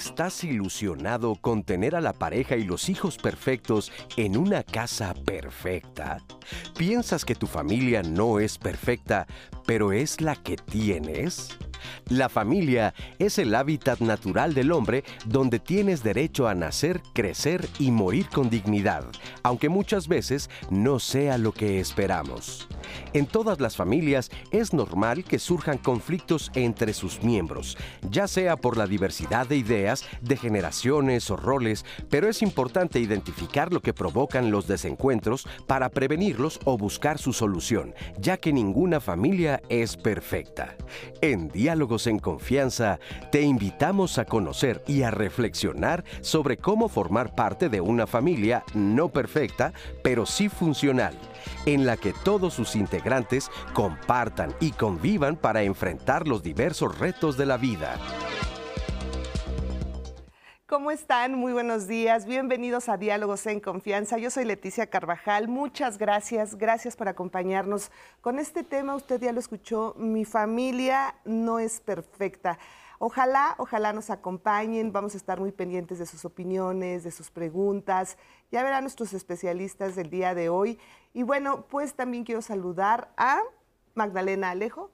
¿Estás ilusionado con tener a la pareja y los hijos perfectos en una casa perfecta? ¿Piensas que tu familia no es perfecta, pero es la que tienes? La familia es el hábitat natural del hombre donde tienes derecho a nacer, crecer y morir con dignidad, aunque muchas veces no sea lo que esperamos. En todas las familias es normal que surjan conflictos entre sus miembros, ya sea por la diversidad de ideas, de generaciones o roles, pero es importante identificar lo que provocan los desencuentros para prevenirlos o buscar su solución, ya que ninguna familia es perfecta. En Diálogos en Confianza, te invitamos a conocer y a reflexionar sobre cómo formar parte de una familia no perfecta, pero sí funcional en la que todos sus integrantes compartan y convivan para enfrentar los diversos retos de la vida. ¿Cómo están? Muy buenos días. Bienvenidos a Diálogos en Confianza. Yo soy Leticia Carvajal. Muchas gracias. Gracias por acompañarnos con este tema. Usted ya lo escuchó. Mi familia no es perfecta. Ojalá, ojalá nos acompañen, vamos a estar muy pendientes de sus opiniones, de sus preguntas. Ya verán nuestros especialistas del día de hoy. Y bueno, pues también quiero saludar a Magdalena Alejo,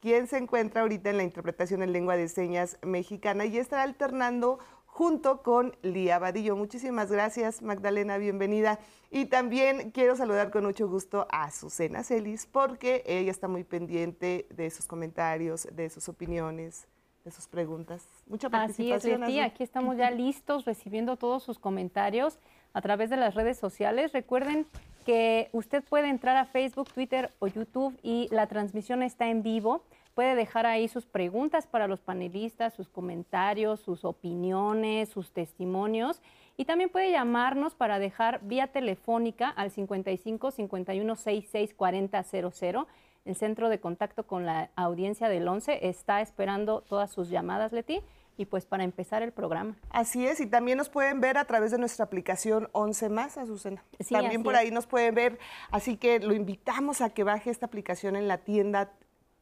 quien se encuentra ahorita en la interpretación en lengua de señas mexicana y estará alternando junto con Lía Vadillo. Muchísimas gracias, Magdalena, bienvenida. Y también quiero saludar con mucho gusto a Susana Celis, porque ella está muy pendiente de sus comentarios, de sus opiniones sus preguntas. Mucha participación. Así es, aquí estamos ya listos recibiendo todos sus comentarios a través de las redes sociales. Recuerden que usted puede entrar a Facebook, Twitter o YouTube y la transmisión está en vivo. Puede dejar ahí sus preguntas para los panelistas, sus comentarios, sus opiniones, sus testimonios. Y también puede llamarnos para dejar vía telefónica al 55 51 66 40 00 el centro de contacto con la audiencia del 11 está esperando todas sus llamadas, Leti, y pues para empezar el programa. Así es, y también nos pueden ver a través de nuestra aplicación 11 más, Azucena. Sí, también por ahí nos pueden ver, así que lo invitamos a que baje esta aplicación en la tienda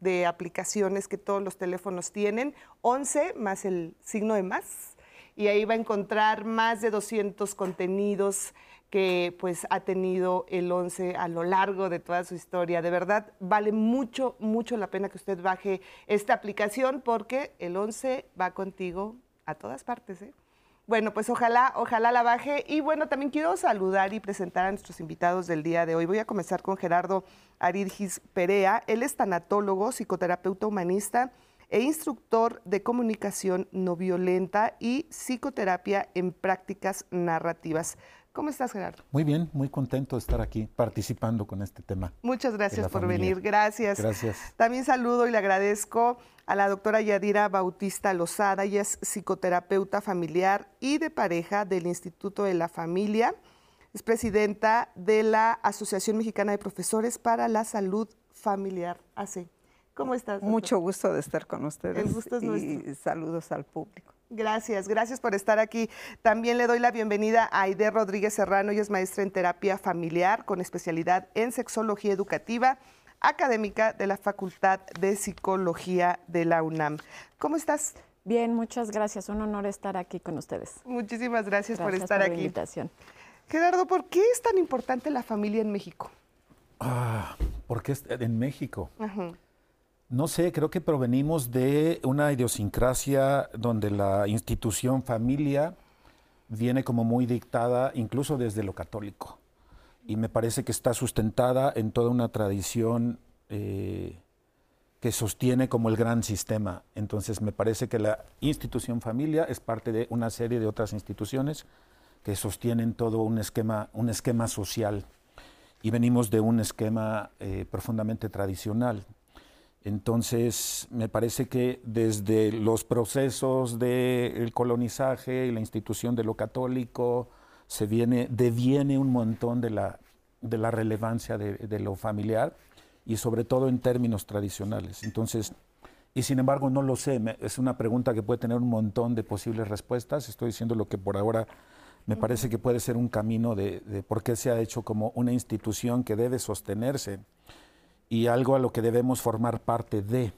de aplicaciones que todos los teléfonos tienen, 11 más el signo de más, y ahí va a encontrar más de 200 contenidos que pues ha tenido el 11 a lo largo de toda su historia. De verdad, vale mucho, mucho la pena que usted baje esta aplicación porque el 11 va contigo a todas partes. ¿eh? Bueno, pues ojalá, ojalá la baje. Y bueno, también quiero saludar y presentar a nuestros invitados del día de hoy. Voy a comenzar con Gerardo Aridgis Perea. Él es tanatólogo, psicoterapeuta humanista e instructor de comunicación no violenta y psicoterapia en prácticas narrativas. ¿Cómo estás, Gerardo? Muy bien, muy contento de estar aquí participando con este tema. Muchas gracias por venir, gracias. Gracias. También saludo y le agradezco a la doctora Yadira Bautista Lozada, ella es psicoterapeuta familiar y de pareja del Instituto de la Familia, es presidenta de la Asociación Mexicana de Profesores para la Salud Familiar, ACE. ¿Cómo estás? Mucho gusto de estar con ustedes. El gusto es y saludos al público. Gracias, gracias por estar aquí. También le doy la bienvenida a Aide Rodríguez Serrano, ella es maestra en terapia familiar con especialidad en sexología educativa, académica de la Facultad de Psicología de la UNAM. ¿Cómo estás? Bien, muchas gracias. Un honor estar aquí con ustedes. Muchísimas gracias, por estar por aquí. La invitación. Gerardo, ¿por qué es tan importante la familia en México? Ah, porque es en México. Ajá. No sé, creo que provenimos de una idiosincrasia donde la institución familia viene como muy dictada incluso desde lo católico. Y me parece que está sustentada en toda una tradición eh, que sostiene como el gran sistema. Entonces me parece que la institución familia es parte de una serie de otras instituciones que sostienen todo un esquema, un esquema social. Y venimos de un esquema eh, profundamente tradicional. Entonces, me parece que desde los procesos del colonizaje y la institución de lo católico, se viene, deviene un montón de la, de la relevancia de, lo familiar y sobre todo en términos tradicionales. Entonces, y sin embargo no lo sé, es una pregunta que puede tener un montón de posibles respuestas, estoy diciendo lo que por ahora me parece que puede ser un camino de, de por qué se ha hecho como una institución que debe sostenerse y algo a lo que debemos formar parte de.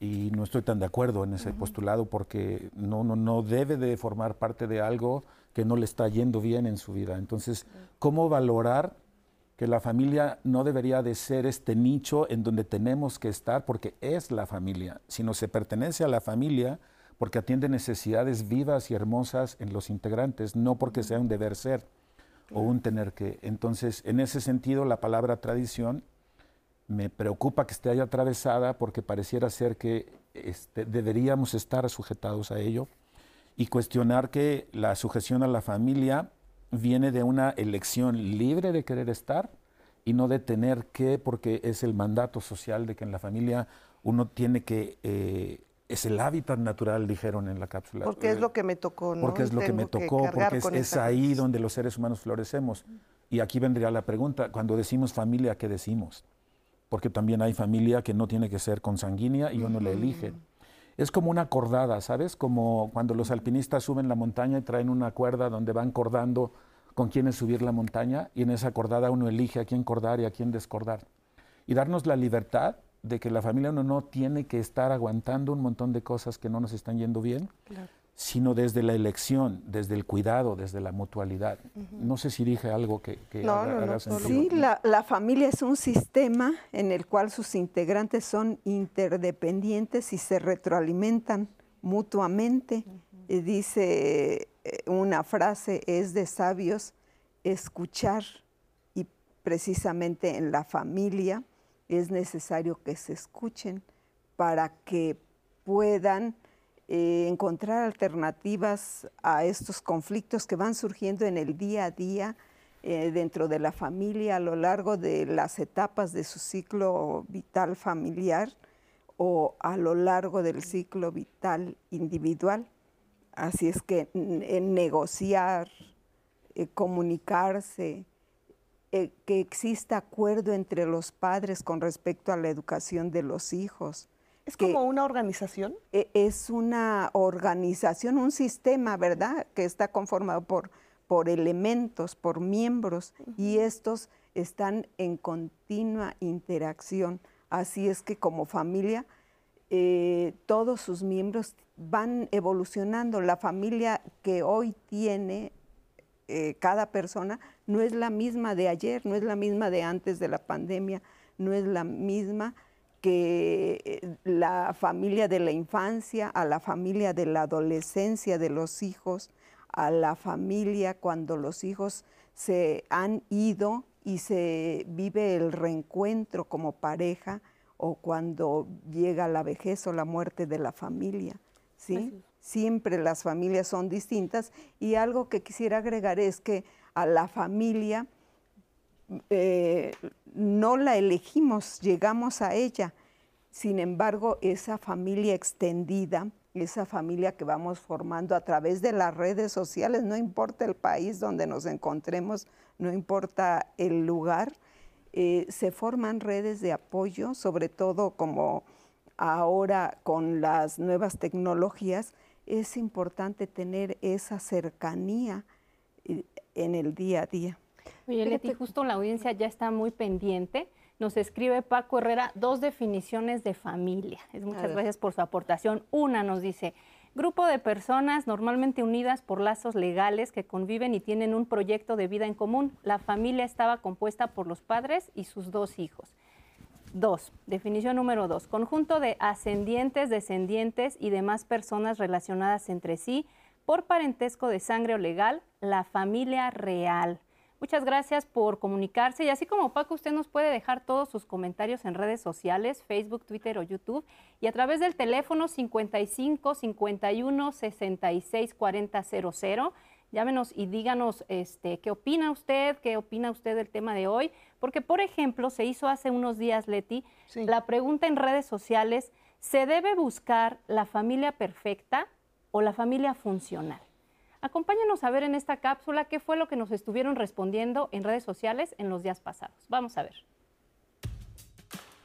y no estoy tan de acuerdo en ese postulado porque no, no, no debe de formar parte de algo que no le está yendo bien en su vida. Entonces, ¿cómo valorar que la familia no debería de ser este nicho en donde tenemos que estar porque es la familia, sino se pertenece a la familia porque atiende necesidades vivas y hermosas en los integrantes, no porque sea un deber ser o un tener que. Entonces, en ese sentido, la palabra tradición me preocupa que esté ahí atravesada porque pareciera ser que este, deberíamos estar sujetados a ello y cuestionar que la sujeción a la familia viene de una elección libre de querer estar y no de tener que, porque es el mandato social de que en la familia uno tiene que, eh, es el hábitat natural, dijeron en la cápsula. Porque es lo que me tocó, ¿no? Porque es lo que me tocó, porque es, ahí donde los seres humanos florecemos. Y aquí vendría la pregunta, cuando decimos familia, ¿qué decimos? Porque también hay familia que no tiene que ser consanguínea y uno le elige. Es como una cordada, ¿sabes? Como cuando los alpinistas suben la montaña y traen una cuerda donde van cordando con quiénes subir la montaña y en esa cordada uno elige a quién cordar y a quién descordar. Y darnos la libertad de que la familia uno no tiene que estar aguantando un montón de cosas que no nos están yendo bien, sino desde la elección, desde el cuidado, desde la mutualidad. No sé si dije algo que, que no, no, Sí, la, la, familia es un sistema en el cual sus integrantes son interdependientes y se retroalimentan mutuamente. dice eh, una frase, es de sabios escuchar y precisamente en la familia es necesario que se escuchen para que puedan eh, encontrar alternativas a estos conflictos que van surgiendo en el día a día eh, dentro de la familia a lo largo de las etapas de su ciclo vital familiar o a lo largo del ciclo vital individual. Así es que negociar, eh, comunicarse, que exista acuerdo entre los padres con respecto a la educación de los hijos, ¿Es como una organización? E, es una organización, un sistema, ¿verdad? Que está conformado por, por elementos, por miembros, y estos están en continua interacción. Así es que como familia, eh, todos sus miembros van evolucionando. La familia que hoy tiene eh, cada persona no es la misma de ayer, no es la misma de antes de la pandemia, no es la misma que eh, la familia de la infancia, a la familia de la adolescencia de los hijos, a la familia cuando los hijos se han ido y se vive el reencuentro como pareja o cuando llega la vejez o la muerte de la familia. ¿sí? Siempre las familias son distintas y algo que quisiera agregar es que a la familia eh, no la elegimos, llegamos a ella. Sin embargo, esa familia extendida, esa familia que vamos formando a través de las redes sociales, no importa el país donde nos encontremos, no importa el lugar, eh, se forman redes de apoyo, sobre todo como ahora con las nuevas tecnologías, es importante tener esa cercanía eh, en el día a día. Oye, Leti, justo la audiencia ya está muy pendiente. Nos escribe Paco Herrera dos definiciones de familia. muchas gracias por su aportación. Una nos dice, grupo de personas normalmente unidas por lazos legales que conviven y tienen un proyecto de vida en común. La familia estaba compuesta por los padres y sus dos hijos. Dos, definición número dos, conjunto de ascendientes, descendientes y demás personas relacionadas entre sí por parentesco de sangre o legal, la familia real. Muchas gracias por comunicarse y así como Paco, usted nos puede dejar todos sus comentarios en redes sociales, Facebook, Twitter o YouTube y a través del teléfono 55 51 66 40 00. Llámenos y díganos este, qué opina usted, qué opina usted del tema de hoy, porque por ejemplo se hizo hace unos días, Leti, la pregunta en redes sociales, ¿se debe buscar la familia perfecta o la familia funcional? Acompáñanos a ver en esta cápsula qué fue lo que nos estuvieron respondiendo en redes sociales en los días pasados. Vamos a ver.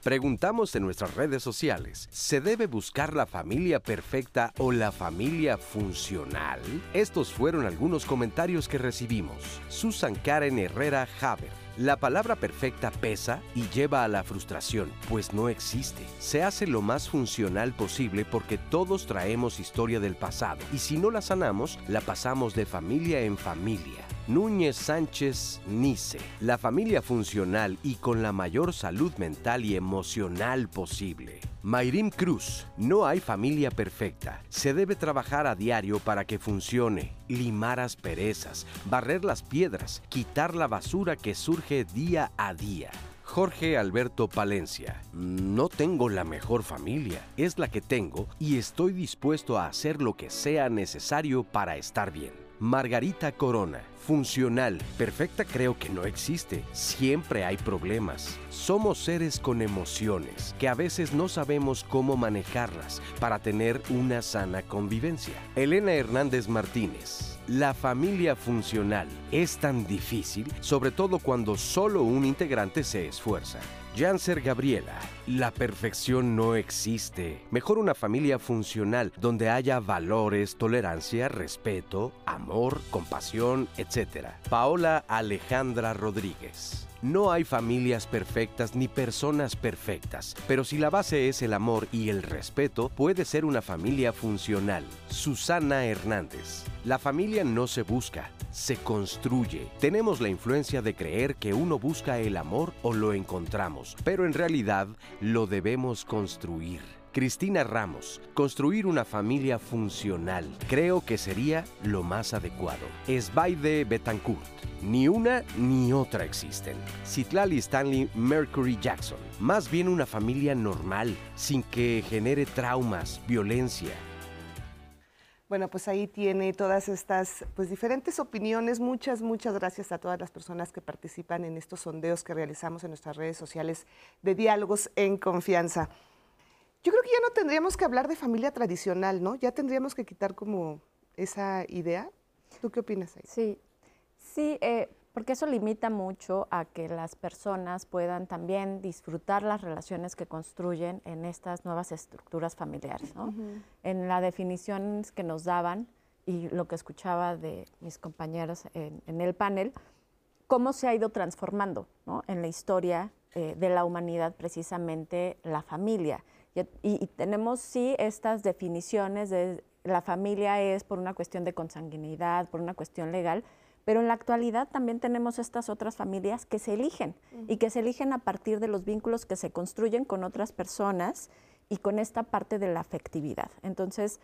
Preguntamos en nuestras redes sociales, ¿se debe buscar la familia perfecta o la familia funcional? Estos fueron algunos comentarios que recibimos. Susan Karen Herrera Haber la palabra perfecta pesa y lleva a la frustración, pues no existe. Se hace lo más funcional posible porque todos traemos historia del pasado y si no la sanamos, la pasamos de familia en familia. Núñez Sánchez Nice, la familia funcional y con la mayor salud mental y emocional posible. Mayrim Cruz, no hay familia perfecta. Se debe trabajar a diario para que funcione, limar asperezas, barrer las piedras, quitar la basura que surge día a día. Jorge Alberto Palencia, no tengo la mejor familia, es la que tengo y estoy dispuesto a hacer lo que sea necesario para estar bien. Margarita Corona, funcional, perfecta creo que no existe. Siempre hay problemas. Somos seres con emociones que a veces no sabemos cómo manejarlas para tener una sana convivencia. Elena Hernández Martínez. La familia funcional es tan difícil, sobre todo cuando solo un integrante se esfuerza. Janser Gabriela, la perfección no existe. Mejor una familia funcional donde haya valores, tolerancia, respeto, amor, compasión, etc. Paola Alejandra Rodríguez. No hay familias perfectas ni personas perfectas, pero si la base es el amor y el respeto, puede ser una familia funcional. Susana Hernández. La familia no se busca, se construye. Tenemos la influencia de creer que uno busca el amor o lo encontramos, pero en realidad lo debemos construir. Cristina Ramos, construir una familia funcional. Creo que sería lo más adecuado. de Betancourt. Ni una ni otra existen. Citlali Stanley Mercury Jackson. Más bien una familia normal, sin que genere traumas, violencia, bueno, pues ahí tiene todas estas pues, diferentes opiniones. Muchas, muchas gracias a todas las personas que participan en estos sondeos que realizamos en nuestras redes sociales de diálogos en confianza. Yo creo que ya no tendríamos que hablar de familia tradicional, ¿no? Ya tendríamos que quitar como esa idea. ¿Tú qué opinas ahí? Sí, sí, eh, porque eso limita mucho a que las personas puedan también disfrutar las relaciones que construyen en estas nuevas estructuras familiares. ¿no? En la definición que nos daban y lo que escuchaba de mis compañeros en, el panel, cómo se ha ido transformando ¿no? en la historia eh, de la humanidad precisamente la familia. Y, y, tenemos sí estas definiciones de la familia es por una cuestión de consanguinidad, por una cuestión legal, pero en la actualidad también tenemos estas otras familias que se eligen y que se eligen a partir de los vínculos que se construyen con otras personas y con esta parte de la afectividad. Entonces,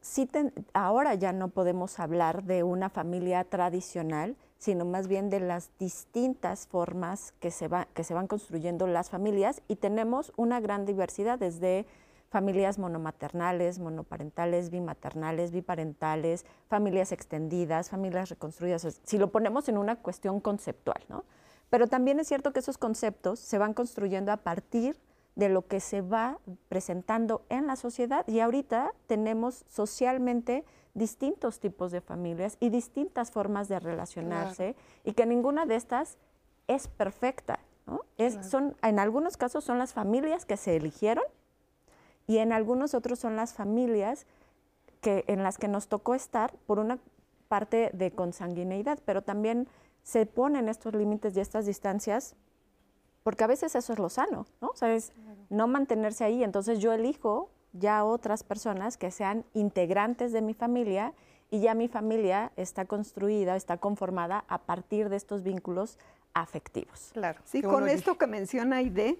sí ahora ya no podemos hablar de una familia tradicional, sino más bien de las distintas formas que se, va, que se van construyendo las familias y tenemos una gran diversidad desde familias monomaternales, monoparentales, bimaternales, biparentales, familias extendidas, familias reconstruidas, si lo ponemos en una cuestión conceptual, ¿no? Pero también es cierto que esos conceptos se van construyendo a partir de lo que se va presentando en la sociedad y ahorita tenemos socialmente distintos tipos de familias y distintas formas de relacionarse y que ninguna de estas es perfecta. ¿no? Es, son, en algunos casos son las familias que se eligieron y en algunos otros son las familias que, en las que nos tocó estar por una parte de consanguineidad, pero también se ponen estos límites y estas distancias porque a veces eso es lo sano, ¿no? O sea, es no mantenerse ahí. Entonces yo elijo ya otras personas que sean integrantes de mi familia y ya mi familia está construida, está conformada a partir de estos vínculos afectivos. Claro. Sí, con esto que menciona Aide,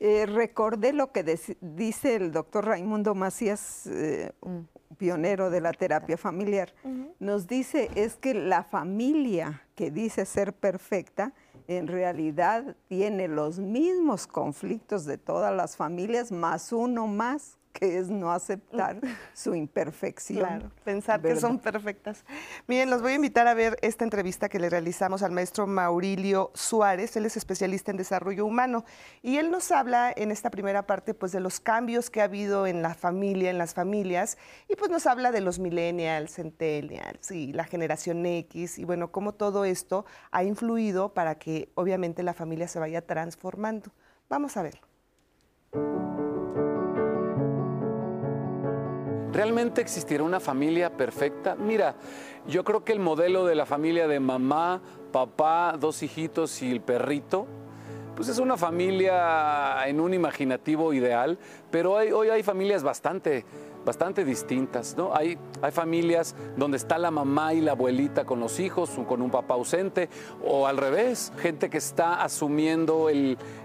eh, recordé lo que dice el doctor Raimundo Macías, eh, mm. pionero de la terapia familiar. Nos dice es que la familia que dice ser perfecta, en realidad tiene los mismos conflictos de todas las familias, más uno más que es no aceptar su imperfección. Claro, pensar que son perfectas. Miren, los voy a invitar a ver esta entrevista que le realizamos al maestro Maurilio Suárez, él es especialista en desarrollo humano, y él nos habla en esta primera parte pues de los cambios que ha habido en la familia, en las familias, y pues nos habla de los millennials, centennials y la generación X, y bueno, cómo todo esto ha influido para que obviamente la familia se vaya transformando. Vamos a verlo. ¿Realmente existirá una familia perfecta? Mira, yo creo que el modelo de la familia de mamá, papá, dos hijitos y el perrito, pues es una familia en un imaginativo ideal, pero hoy, hay familias bastante, bastante distintas, ¿no? Hay, hay familias donde está la mamá y la abuelita con los hijos, con un papá ausente, o al revés, gente que está asumiendo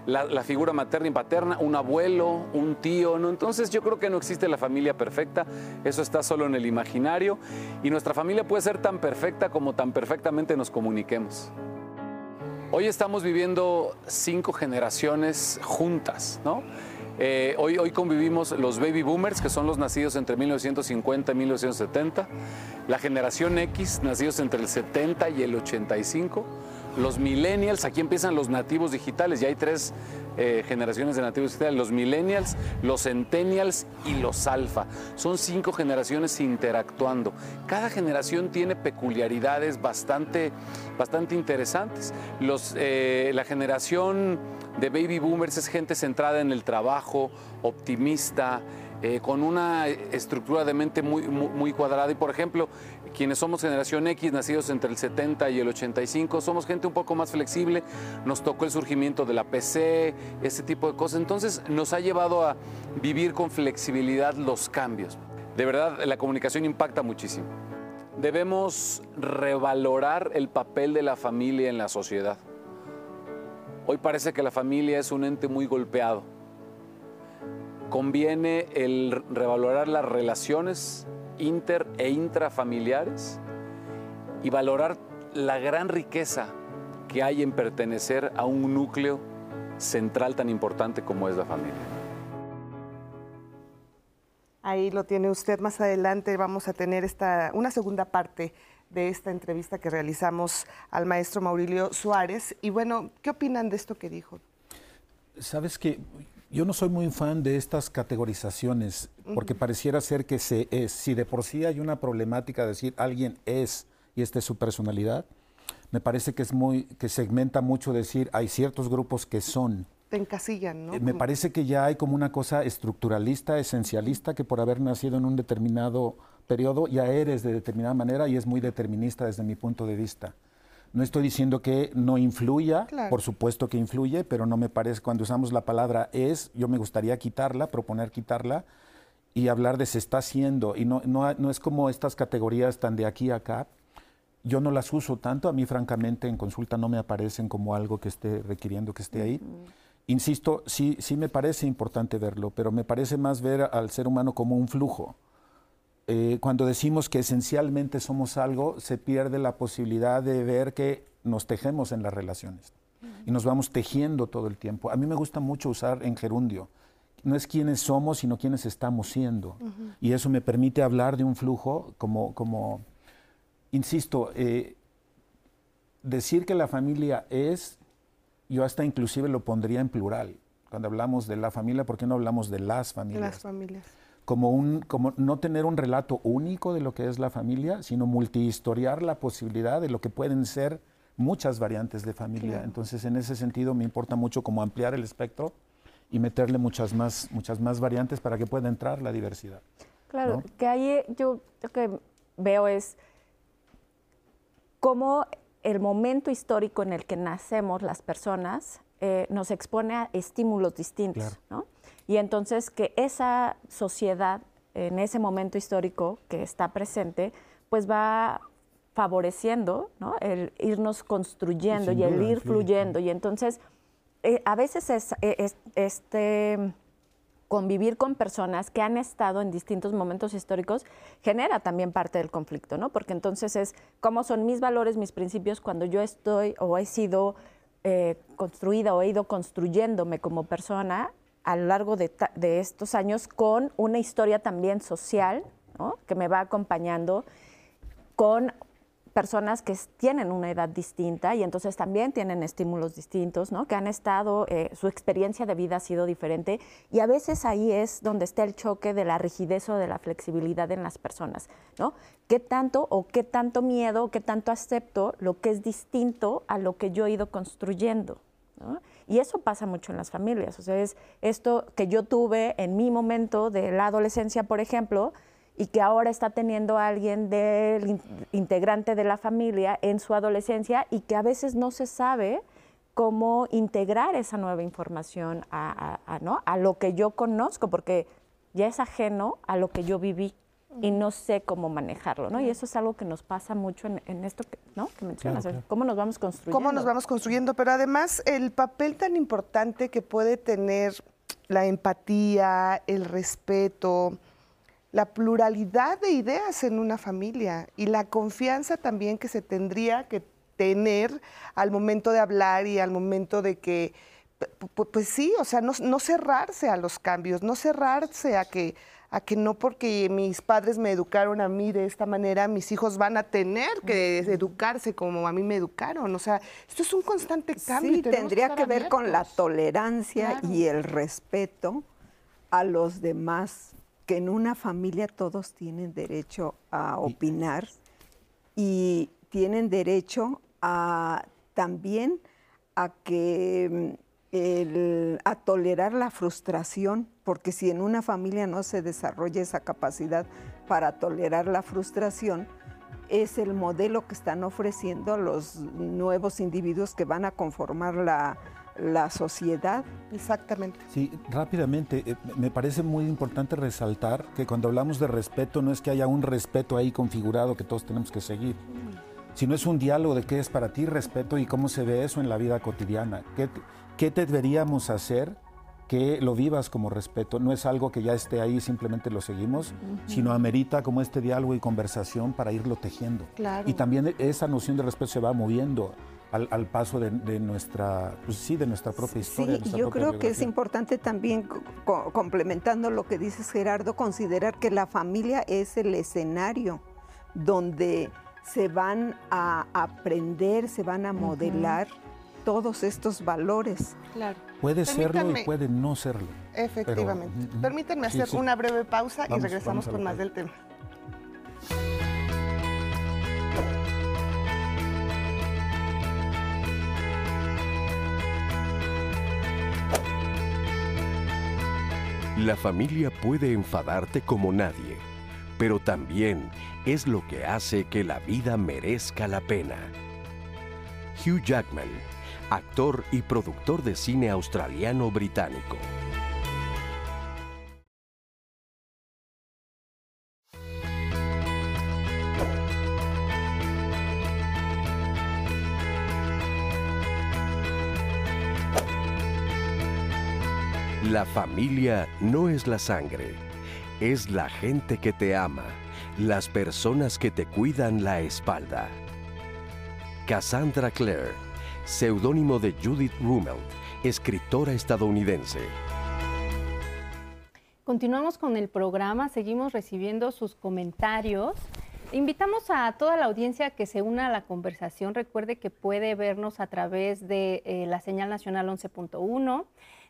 la, figura materna y paterna, un abuelo, un tío, ¿no? Entonces yo creo que no existe la familia perfecta, eso está solo en el imaginario, y nuestra familia puede ser tan perfecta como tan perfectamente nos comuniquemos. Hoy estamos viviendo cinco generaciones juntas, ¿no? Eh, hoy, hoy convivimos los baby boomers, que son los nacidos entre 1950 y 1970, la generación X, nacidos entre el 70 y el 85, los millennials, aquí empiezan los nativos digitales, ya hay tres eh, generaciones de nativos digitales, los millennials, los centennials y los alfa. Son cinco generaciones interactuando. Cada generación tiene peculiaridades bastante, bastante interesantes. Los, eh, la generación de baby boomers es gente centrada en el trabajo, optimista, eh, con una estructura de mente muy, muy, cuadrada. Y por ejemplo, quienes somos generación X, nacidos entre el 70 y el 85, somos gente un poco más flexible. Nos tocó el surgimiento de la PC, ese tipo de cosas. Entonces nos ha llevado a vivir con flexibilidad los cambios. De verdad, la comunicación impacta muchísimo. Debemos revalorar el papel de la familia en la sociedad. Hoy parece que la familia es un ente muy golpeado conviene el revalorar las relaciones inter e intrafamiliares y valorar la gran riqueza que hay en pertenecer a un núcleo central tan importante como es la familia. Ahí lo tiene usted. Más adelante vamos a tener esta, una segunda parte de esta entrevista que realizamos al maestro Maurilio Suárez. Y bueno, ¿qué opinan de esto que dijo? Sabes que yo no soy muy fan de estas categorizaciones, porque pareciera ser que se es. Si de por sí hay una problemática de decir alguien es y esta es su personalidad, me parece que es muy, que segmenta mucho decir hay ciertos grupos que son. Te encasillan, ¿no? Eh, me parece que ya hay como una cosa estructuralista, esencialista, que por haber nacido en un determinado periodo ya eres de determinada manera y es muy determinista desde mi punto de vista. No estoy diciendo que no influya, por supuesto que influye, pero no me parece, cuando usamos la palabra es, yo me gustaría quitarla, proponer quitarla y hablar de se está haciendo. Y no, no, es como estas categorías tan de aquí a acá. Yo no las uso tanto, a mí francamente en consulta no me aparecen como algo que esté requiriendo que esté ahí. Insisto, sí, sí me parece importante verlo, pero me parece más ver al ser humano como un flujo eh, cuando decimos que esencialmente somos algo, se pierde la posibilidad de ver que nos tejemos en las relaciones y nos vamos tejiendo todo el tiempo. A mí me gusta mucho usar en gerundio. No es quiénes somos, sino quiénes estamos siendo. Y eso me permite hablar de un flujo como, como insisto, eh, decir que la familia es, yo hasta inclusive lo pondría en plural. Cuando hablamos de la familia, ¿por qué no hablamos de las familias? Las familias como, un, como no tener un relato único de lo que es la familia, sino multihistoriar la posibilidad de lo que pueden ser muchas variantes de familia. Entonces, en ese sentido, me importa mucho como ampliar el espectro y meterle muchas más, muchas más variantes para que pueda entrar la diversidad. Claro, que ahí yo lo que veo es cómo el momento histórico en el que nacemos las personas eh, nos expone a estímulos distintos, ¿no? Y entonces que esa sociedad en ese momento histórico que está presente, pues va favoreciendo ¿no? el irnos construyendo y, el ir fluyendo. Y entonces, eh, a veces es, este convivir con personas que han estado en distintos momentos históricos genera también parte del conflicto, ¿no? Porque entonces es cómo son mis valores, mis principios cuando yo estoy o he sido eh, construida o he ido construyéndome como persona a lo largo de, estos años con una historia también social que me va acompañando, con personas que tienen una edad distinta y entonces también tienen estímulos distintos, ¿no? que han estado, eh, su experiencia de vida ha sido diferente y a veces ahí es donde está el choque de la rigidez o de la flexibilidad en las personas. ¿no? ¿Qué tanto o qué tanto miedo, qué tanto acepto lo que es distinto a lo que yo he ido construyendo? Y eso pasa mucho en las familias. O sea, es esto que yo tuve en mi momento de la adolescencia, por ejemplo, y que ahora está teniendo alguien del integrante de la familia en su adolescencia y que a veces no se sabe cómo integrar esa nueva información a, ¿no? a lo que yo conozco, porque ya es ajeno a lo que yo viví y no sé cómo manejarlo, ¿no? Y eso es algo que nos pasa mucho en, esto que, ¿no? que mencionas, cómo nos vamos construyendo. Cómo nos vamos construyendo, pero además el papel tan importante que puede tener la empatía, el respeto, la pluralidad de ideas en una familia y la confianza también que se tendría que tener al momento de hablar y al momento de que, pues sí, o sea, no, no cerrarse a los cambios, no cerrarse a que a que no porque mis padres me educaron a mí de esta manera, mis hijos van a tener que educarse como a mí me educaron. O sea, esto es un constante cambio. Sí, tendría que, ver con la tolerancia y el respeto a los demás, que en una familia todos tienen derecho a opinar y tienen derecho a también a que a tolerar la frustración, porque si en una familia no se desarrolla esa capacidad para tolerar la frustración, es el modelo que están ofreciendo los nuevos individuos que van a conformar la, sociedad. Exactamente. Sí, rápidamente, eh, me parece muy importante resaltar que cuando hablamos de respeto no es que haya un respeto ahí configurado que todos tenemos que seguir, sino es un diálogo de qué es para ti respeto y cómo se ve eso en la vida cotidiana. ¿Qué, ¿Qué deberíamos hacer que lo vivas como respeto? No es algo que ya esté ahí, simplemente lo seguimos, sino amerita como este diálogo y conversación para irlo tejiendo. Y también esa noción de respeto se va moviendo al, paso de, nuestra, pues sí, de nuestra propia historia. Sí, yo creo que es importante también, complementando lo que dices Gerardo, considerar que la familia es el escenario donde se van a aprender, se van a modelar todos estos valores. Claro. Puede serlo y puede no serlo. Efectivamente. Permítanme hacer una breve pausa y regresamos con más del tema. La familia puede enfadarte como nadie, pero también es lo que hace que la vida merezca la pena. Hugh Jackman actor y productor de cine australiano-británico. La familia no es la sangre, es la gente que te ama, las personas que te cuidan la espalda. Cassandra Clare seudónimo de Judith Rummel, escritora estadounidense. Continuamos con el programa, seguimos recibiendo sus comentarios. Invitamos a toda la audiencia que se una a la conversación. Recuerde que puede vernos a través de eh, la señal nacional 11.1,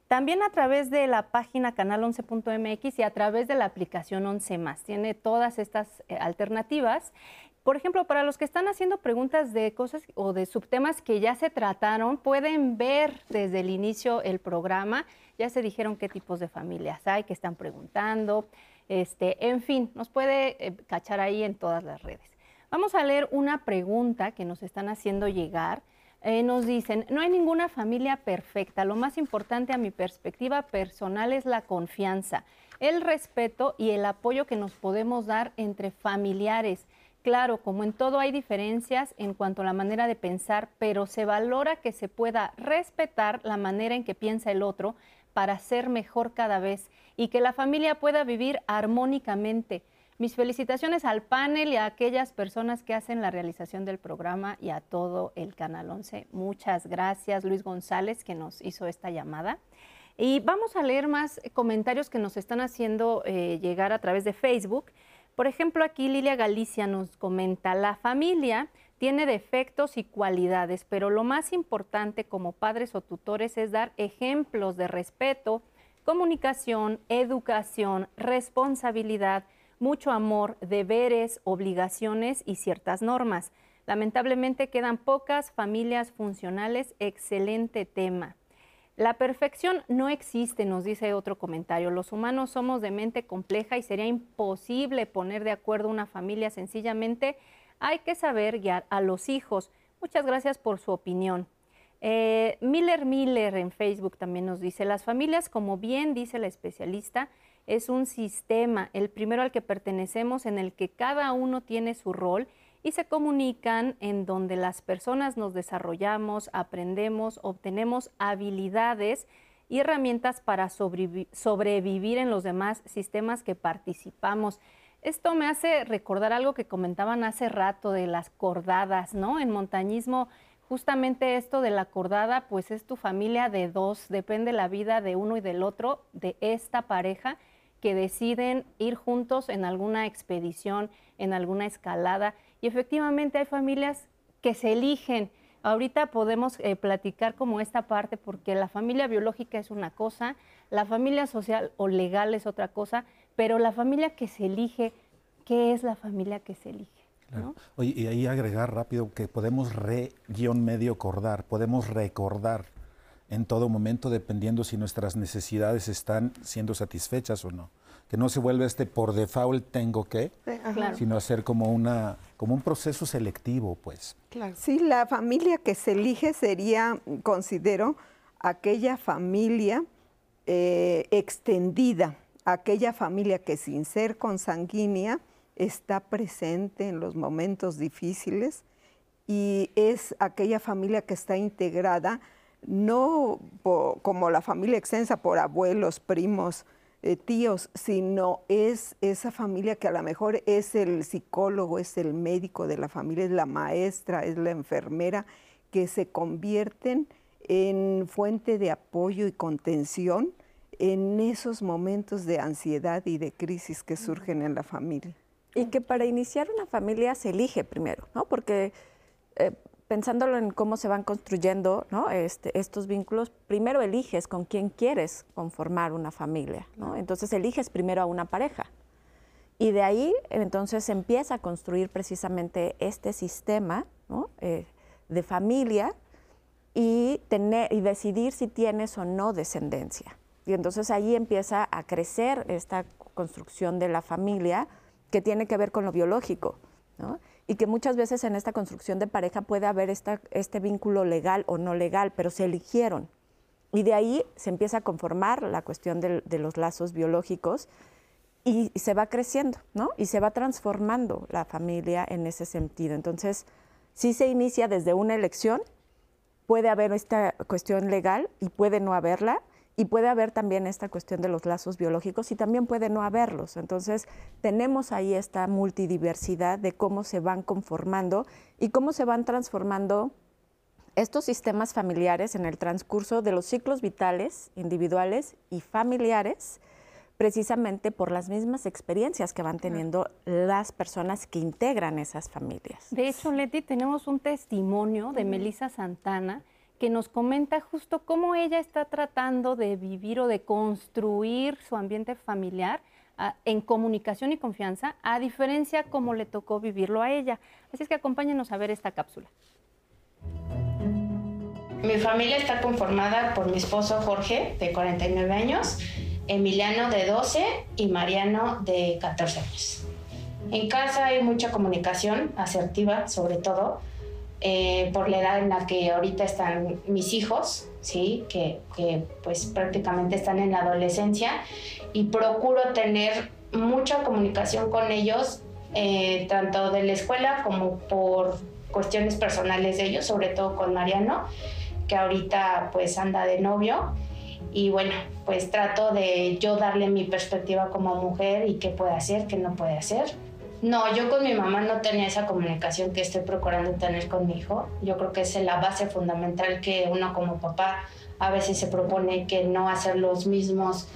también a través de la página canal 11.mx y a través de la aplicación 11 más. Tiene todas estas eh, alternativas por ejemplo, para los que están haciendo preguntas de cosas o de subtemas que ya se trataron, pueden ver desde el inicio el programa. Ya se dijeron qué tipos de familias hay, que están preguntando. Este, en fin, nos puede eh, cachar ahí en todas las redes. Vamos a leer una pregunta que nos están haciendo llegar. Eh, nos dicen, no hay ninguna familia perfecta. Lo más importante a mi perspectiva personal es la confianza, el respeto y el apoyo que nos podemos dar entre familiares. Claro, como en todo hay diferencias en cuanto a la manera de pensar, pero se valora que se pueda respetar la manera en que piensa el otro para ser mejor cada vez y que la familia pueda vivir armónicamente. Mis felicitaciones al panel y a aquellas personas que hacen la realización del programa y a todo el Canal 11. Muchas gracias, Luis González, que nos hizo esta llamada. Y vamos a leer más comentarios que nos están haciendo eh, llegar a través de Facebook. Por ejemplo, aquí Lilia Galicia nos comenta, la familia tiene defectos y cualidades, pero lo más importante como padres o tutores es dar ejemplos de respeto, comunicación, educación, responsabilidad, mucho amor, deberes, obligaciones y ciertas normas. Lamentablemente quedan pocas familias funcionales. Excelente tema. La perfección no existe, nos dice otro comentario. Los humanos somos de mente compleja y sería imposible poner de acuerdo una familia. Sencillamente hay que saber guiar a los hijos. Muchas gracias por su opinión. Eh, Miller Miller en Facebook también nos dice, las familias, como bien dice la especialista, es un sistema, el primero al que pertenecemos, en el que cada uno tiene su rol y se comunican en donde las personas nos desarrollamos, aprendemos, obtenemos habilidades y herramientas para sobrevivir en los demás sistemas que participamos. Esto me hace recordar algo que comentaban hace rato de las cordadas, ¿no? En montañismo, justamente esto de la cordada, pues es tu familia de dos, depende la vida de uno y del otro, de esta pareja que deciden ir juntos en alguna expedición, en alguna escalada. Y efectivamente hay familias que se eligen. Ahorita podemos eh, platicar como esta parte porque la familia biológica es una cosa, la familia social o legal es otra cosa, pero la familia que se elige, ¿qué es la familia que se elige? Oye, y ahí agregar rápido que podemos re-medio acordar, podemos recordar en todo momento dependiendo si nuestras necesidades están siendo satisfechas o no. Que no se vuelve este por default tengo que, sino hacer como, una, como un proceso selectivo, pues. Claro. Sí, la familia que se elige sería, considero, aquella familia eh, extendida, aquella familia que sin ser consanguínea está presente en los momentos difíciles y es aquella familia que está integrada no como la familia extensa por abuelos, primos, eh, tíos, sino es esa familia que a lo mejor es el psicólogo, es el médico de la familia, es la maestra, es la enfermera, que se convierten en fuente de apoyo y contención en esos momentos de ansiedad y de crisis que surgen en la familia. Y que para iniciar una familia se elige primero, ¿no? Porque eh, pensándolo en cómo se van construyendo este, estos vínculos, primero eliges con quién quieres conformar una familia, Entonces eliges primero a una pareja. Y de ahí entonces empieza a construir precisamente este sistema eh, de familia y, tener, y decidir si tienes o no descendencia. Y entonces ahí empieza a crecer esta construcción de la familia que tiene que ver con lo biológico. ¿no? Y que muchas veces en esta construcción de pareja puede haber este vínculo legal o no legal, pero se eligieron. Y de ahí se empieza a conformar la cuestión de, los lazos biológicos y, se va creciendo, ¿no? Y se va transformando la familia en ese sentido. Entonces, si se inicia desde una elección, puede haber esta cuestión legal y puede no haberla, y puede haber también esta cuestión de los lazos biológicos y también puede no haberlos. Entonces, tenemos ahí esta multidiversidad de cómo se van conformando y cómo se van transformando estos sistemas familiares en el transcurso de los ciclos vitales, individuales y familiares, precisamente por las mismas experiencias que van teniendo las personas que integran esas familias. De hecho, Leti, tenemos un testimonio de Melissa Santana, que nos comenta justo cómo ella está tratando de vivir o de construir su ambiente familiar ah, en comunicación y confianza, a diferencia como le tocó vivirlo a ella. Así es que acompáñenos a ver esta cápsula. Mi familia está conformada por mi esposo Jorge, de 49 años, Emiliano, de 12, y Mariano, de 14 años. En casa hay mucha comunicación asertiva, sobre todo, eh, por la edad en la que ahorita están mis hijos, ¿sí? Que, que, pues prácticamente están en la adolescencia y procuro tener mucha comunicación con ellos, eh, tanto de la escuela como por cuestiones personales de ellos, sobre todo con Mariano, que ahorita pues anda de novio. Y bueno, pues trato de yo darle mi perspectiva como mujer y qué puede hacer, qué no puede hacer no, yo con mi mamá no tenía esa comunicación que estoy procurando tener con mi hijo. Yo creo que es la base fundamental que uno como papá a veces se propone que no hacer los mismos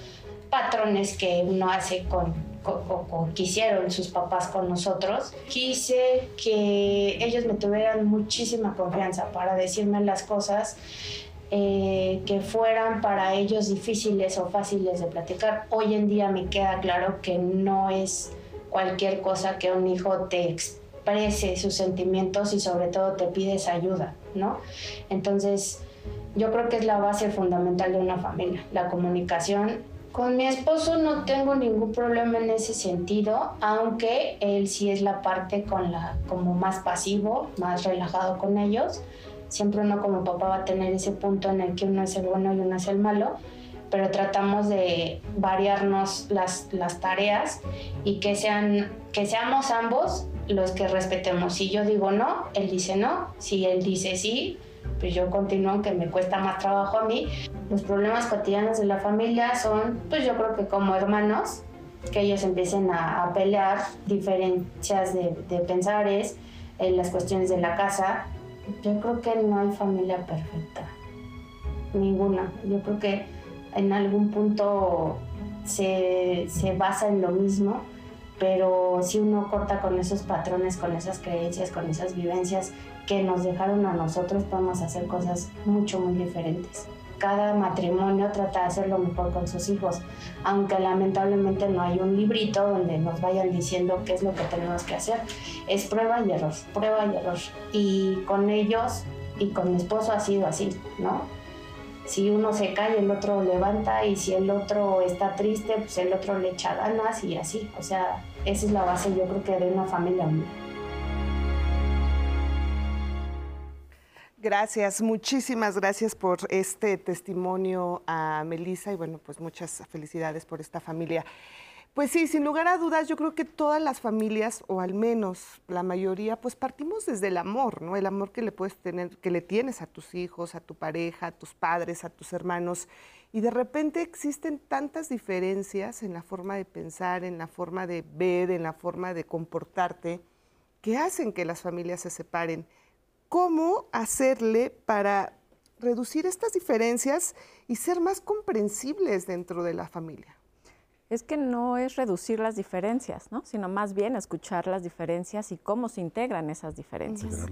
patrones que uno hace con, o, quisieron sus papás con nosotros. Quise que ellos me tuvieran muchísima confianza para decirme las cosas eh, que fueran para ellos difíciles o fáciles de platicar. Hoy en día me queda claro que no es cualquier cosa que un hijo te exprese sus sentimientos y sobre todo te pides ayuda. ¿no? Entonces, yo creo que es la base fundamental de una familia, la comunicación. Con mi esposo no tengo ningún problema en ese sentido, aunque él sí es la parte con la como más pasivo, más relajado con ellos. Siempre uno como papá va a tener ese punto en el que uno es el bueno y uno es el malo, pero tratamos de variarnos las, las tareas y que, sean, que seamos ambos los que respetemos. Si yo digo no, él dice no. Si él dice sí, pues yo continúo aunque me cuesta más trabajo a mí. Los problemas cotidianos de la familia son, pues yo creo que como hermanos, que ellos empiecen a, pelear diferencias de, de pensares en las cuestiones de la casa. Yo creo que no hay familia perfecta. Ninguna. Yo creo que en algún punto se, se basa en lo mismo pero si uno corta con esos patrones, con esas creencias, con esas vivencias que nos dejaron a nosotros, podemos hacer cosas mucho, muy diferentes. Cada matrimonio trata de hacer lo mejor con sus hijos, aunque lamentablemente no hay un librito donde nos vayan diciendo qué es lo que tenemos que hacer. Es prueba y error, prueba y error. Y con ellos y con mi esposo ha sido así, ¿no? Si uno se cae, el otro levanta y si el otro está triste, pues el otro le echa ganas y así. O sea, esa es la base yo creo que de una familia Gracias, muchísimas gracias por este testimonio a Melissa y bueno, pues muchas felicidades por esta familia. Pues sí, sin lugar a dudas, yo creo que todas las familias, o al menos la mayoría, pues partimos desde el amor, ¿no? El amor que le puedes tener, que le tienes a tus hijos, a tu pareja, a tus padres, a tus hermanos. Y de repente existen tantas diferencias en la forma de pensar, en la forma de ver, en la forma de comportarte, que hacen que las familias se separen. ¿Cómo hacerle para reducir estas diferencias y ser más comprensibles dentro de la familia? Es que no es reducir las diferencias, ¿no? sino más bien escuchar las diferencias y cómo se integran esas diferencias.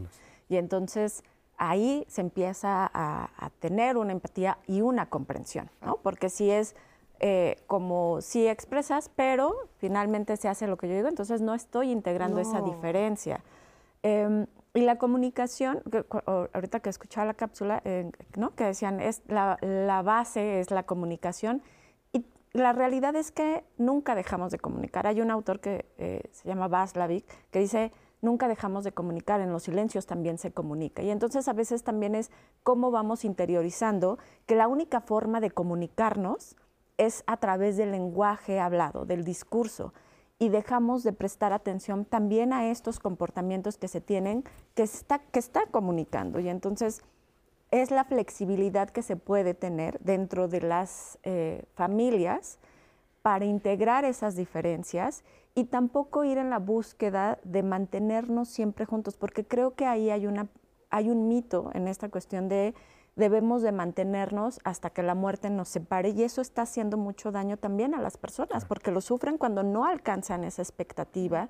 Y entonces ahí se empieza a, tener una empatía y una comprensión, ¿no? porque si es eh, como si expresas, pero finalmente se hace lo que yo digo, entonces no estoy integrando esa diferencia. Em, y la comunicación, ahorita que escuchaba la cápsula, eh, ¿no? que decían, es la, la base es la comunicación la realidad es que nunca dejamos de comunicar. Hay un autor que eh, se llama Václavic que dice, nunca dejamos de comunicar, en los silencios también se comunica. Y entonces a veces también es cómo vamos interiorizando que la única forma de comunicarnos es a través del lenguaje hablado, del discurso. Y dejamos de prestar atención también a estos comportamientos que se tienen, que está, que está comunicando. Y entonces es la flexibilidad que se puede tener dentro de las eh, familias para integrar esas diferencias y tampoco ir en la búsqueda de mantenernos siempre juntos, porque creo que ahí hay, una, hay un mito en esta cuestión de debemos de mantenernos hasta que la muerte nos separe y eso está haciendo mucho daño también a las personas, porque lo sufren cuando no alcanzan esa expectativa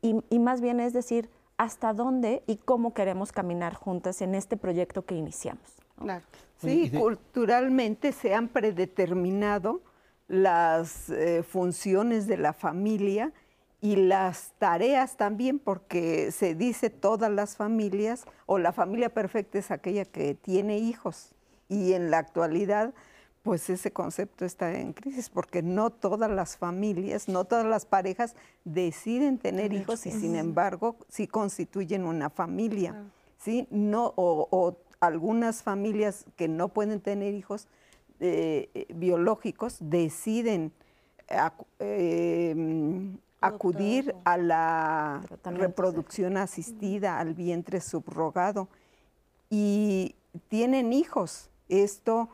y, y más bien es decir, hasta dónde y cómo queremos caminar juntas en este proyecto que iniciamos. Claro. Sí, culturalmente se han predeterminado las eh, funciones de la familia y las tareas también, porque se dice todas las familias, o la familia perfecta es aquella que tiene hijos. Y en la actualidad pues ese concepto está en crisis porque no todas las familias, no todas las parejas deciden tener hijos y sin embargo sí constituyen una familia, ¿sí? No, o, algunas familias que no pueden tener hijos eh, eh, biológicos deciden em, acudir a la reproducción asistida, al vientre subrogado. Y tienen hijos. Esto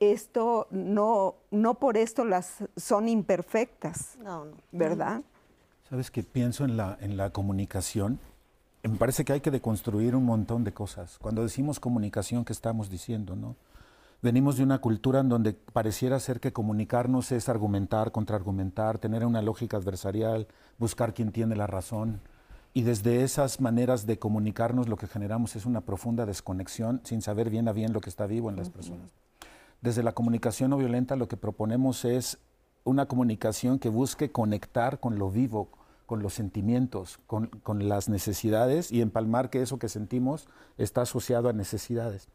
esto no, no por esto las son imperfectas, ¿verdad? Sabes que pienso en la, en la comunicación. Me parece que hay que deconstruir un montón de cosas. Cuando decimos comunicación, ¿qué estamos diciendo? No? Venimos de una cultura en donde pareciera ser que comunicarnos es argumentar, contraargumentar, tener una lógica adversarial, buscar quien tiene la razón. Y desde esas maneras de comunicarnos lo que generamos es una profunda desconexión sin saber bien a bien lo que está vivo en las personas. Desde la comunicación no violenta lo que proponemos es una comunicación que busque conectar con lo vivo, con los sentimientos, con, con, las necesidades y empalmar que eso que sentimos está asociado a necesidades.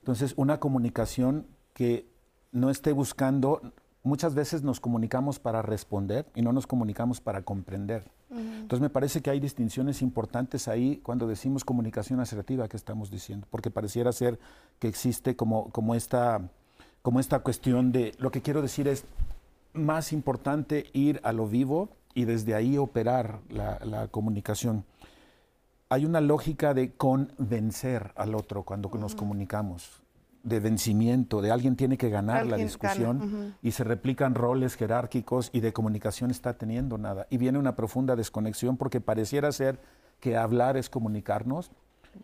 Entonces, una comunicación que no esté buscando, muchas veces nos comunicamos para responder y no nos comunicamos para comprender. Entonces me parece que hay distinciones importantes ahí cuando decimos comunicación asertiva que estamos diciendo, porque pareciera ser que existe como, como, esta, como esta cuestión de, lo que quiero decir es, más importante ir a lo vivo y desde ahí operar la, comunicación. Hay una lógica de convencer al otro cuando nos comunicamos de vencimiento, de alguien tiene que ganar la discusión y se replican roles jerárquicos y de comunicación está teniendo nada. Y viene una profunda desconexión porque pareciera ser que hablar es comunicarnos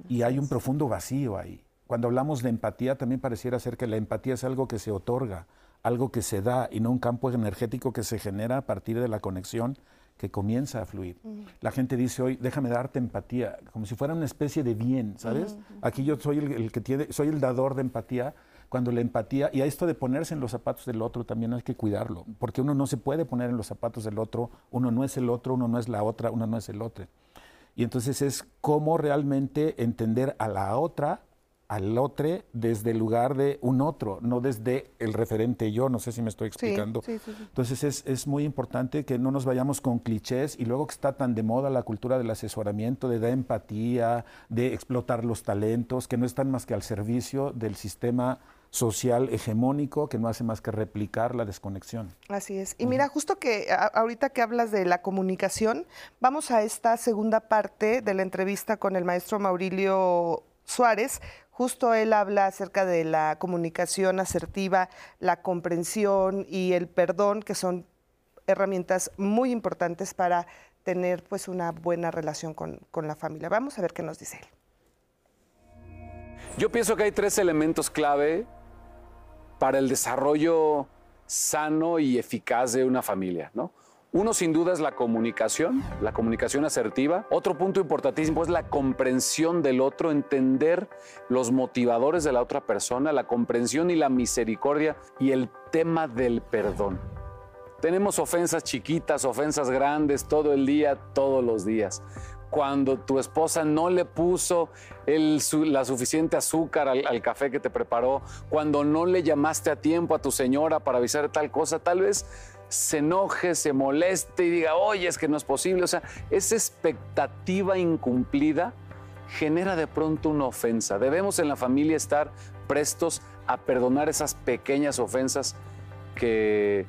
y hay un profundo vacío ahí. Cuando hablamos de empatía también pareciera ser que la empatía es algo que se otorga, algo que se da y no un campo energético que se genera a partir de la conexión que comienza a fluir. La gente dice hoy, déjame darte empatía, como si fuera una especie de bien, ¿sabes? Aquí yo soy el, que tiene, soy el dador de empatía, cuando la empatía, y a esto de ponerse en los zapatos del otro también hay que cuidarlo, porque uno no se puede poner en los zapatos del otro, uno no es el otro, uno no es la otra, uno no es el otro. Y entonces es cómo realmente entender a la otra al otro desde el lugar de un otro, no desde el referente yo, no sé si me estoy explicando. Entonces es, es, muy importante que no nos vayamos con clichés y luego que está tan de moda la cultura del asesoramiento, de dar empatía, de explotar los talentos, que no están más que al servicio del sistema social hegemónico que no hace más que replicar la desconexión. Así es. Y mira, justo que ahorita que hablas de la comunicación, vamos a esta segunda parte de la entrevista con el maestro Maurilio Suárez, Justo él habla acerca de la comunicación asertiva, la comprensión y el perdón, que son herramientas muy importantes para tener pues una buena relación con, con la familia. Vamos a ver qué nos dice él. Yo pienso que hay tres elementos clave para el desarrollo sano y eficaz de una familia, ¿no? Uno sin duda es la comunicación, la comunicación asertiva. Otro punto importantísimo es la comprensión del otro, entender los motivadores de la otra persona, la comprensión y la misericordia y el tema del perdón. Tenemos ofensas chiquitas, ofensas grandes, todo el día, todos los días. Cuando tu esposa no le puso la suficiente azúcar al, al café que te preparó, cuando no le llamaste a tiempo a tu señora para avisar tal cosa, tal vez se enoje, se moleste y diga, oye, es que no es posible. O sea, esa expectativa incumplida genera de pronto una ofensa. Debemos en la familia estar prestos a perdonar esas pequeñas ofensas que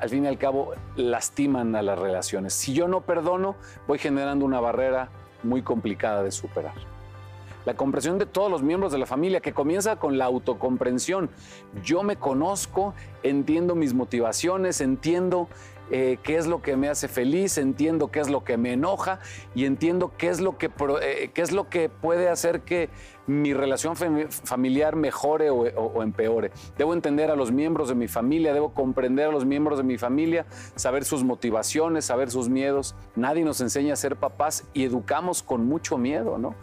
al fin y al cabo lastiman a las relaciones. Si yo no perdono, voy generando una barrera muy complicada de superar la comprensión de todos los miembros de la familia, que comienza con la autocomprensión. Yo me conozco, entiendo mis motivaciones, entiendo eh, qué es lo que me hace feliz, entiendo qué es lo que me enoja y entiendo qué es lo que, eh, qué es lo que puede hacer que mi relación familiar mejore o, o, empeore. Debo entender a los miembros de mi familia, debo comprender a los miembros de mi familia, saber sus motivaciones, saber sus miedos. Nadie nos enseña a ser papás y educamos con mucho miedo, ¿no?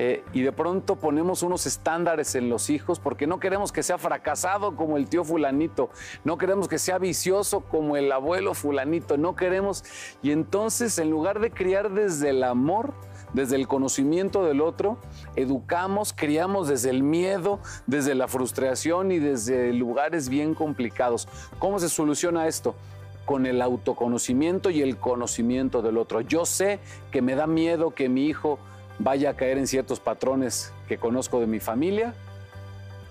Eh, y de pronto ponemos unos estándares en los hijos porque no queremos que sea fracasado como el tío fulanito, no queremos que sea vicioso como el abuelo fulanito, no queremos. Y entonces en lugar de criar desde el amor, desde el conocimiento del otro, educamos, criamos desde el miedo, desde la frustración y desde lugares bien complicados. ¿Cómo se soluciona esto? con el autoconocimiento y el conocimiento del otro. Yo sé que me da miedo que mi hijo vaya a caer en ciertos patrones que conozco de mi familia,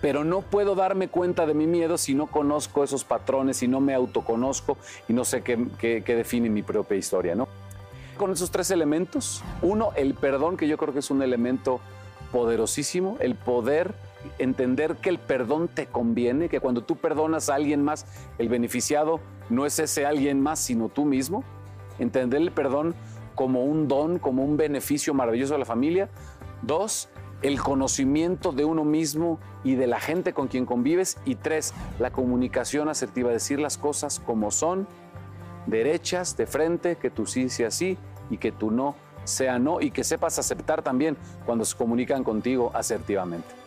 pero no puedo darme cuenta de mi miedo si no conozco esos patrones, si no me autoconozco y no sé qué, qué, define mi propia historia, ¿no? Con esos tres elementos, uno, el perdón, que yo creo que es un elemento poderosísimo, el poder entender que el perdón te conviene, que cuando tú perdonas a alguien más, el beneficiado no es ese alguien más, sino tú mismo. Entender el perdón como un don, como un beneficio maravilloso de la familia. Dos, el conocimiento de uno mismo y de la gente con quien convives. Y tres, la comunicación asertiva, decir las cosas como son, derechas, de frente, que tú sí sea sí y que tú no sea no y que sepas aceptar también cuando se comunican contigo asertivamente.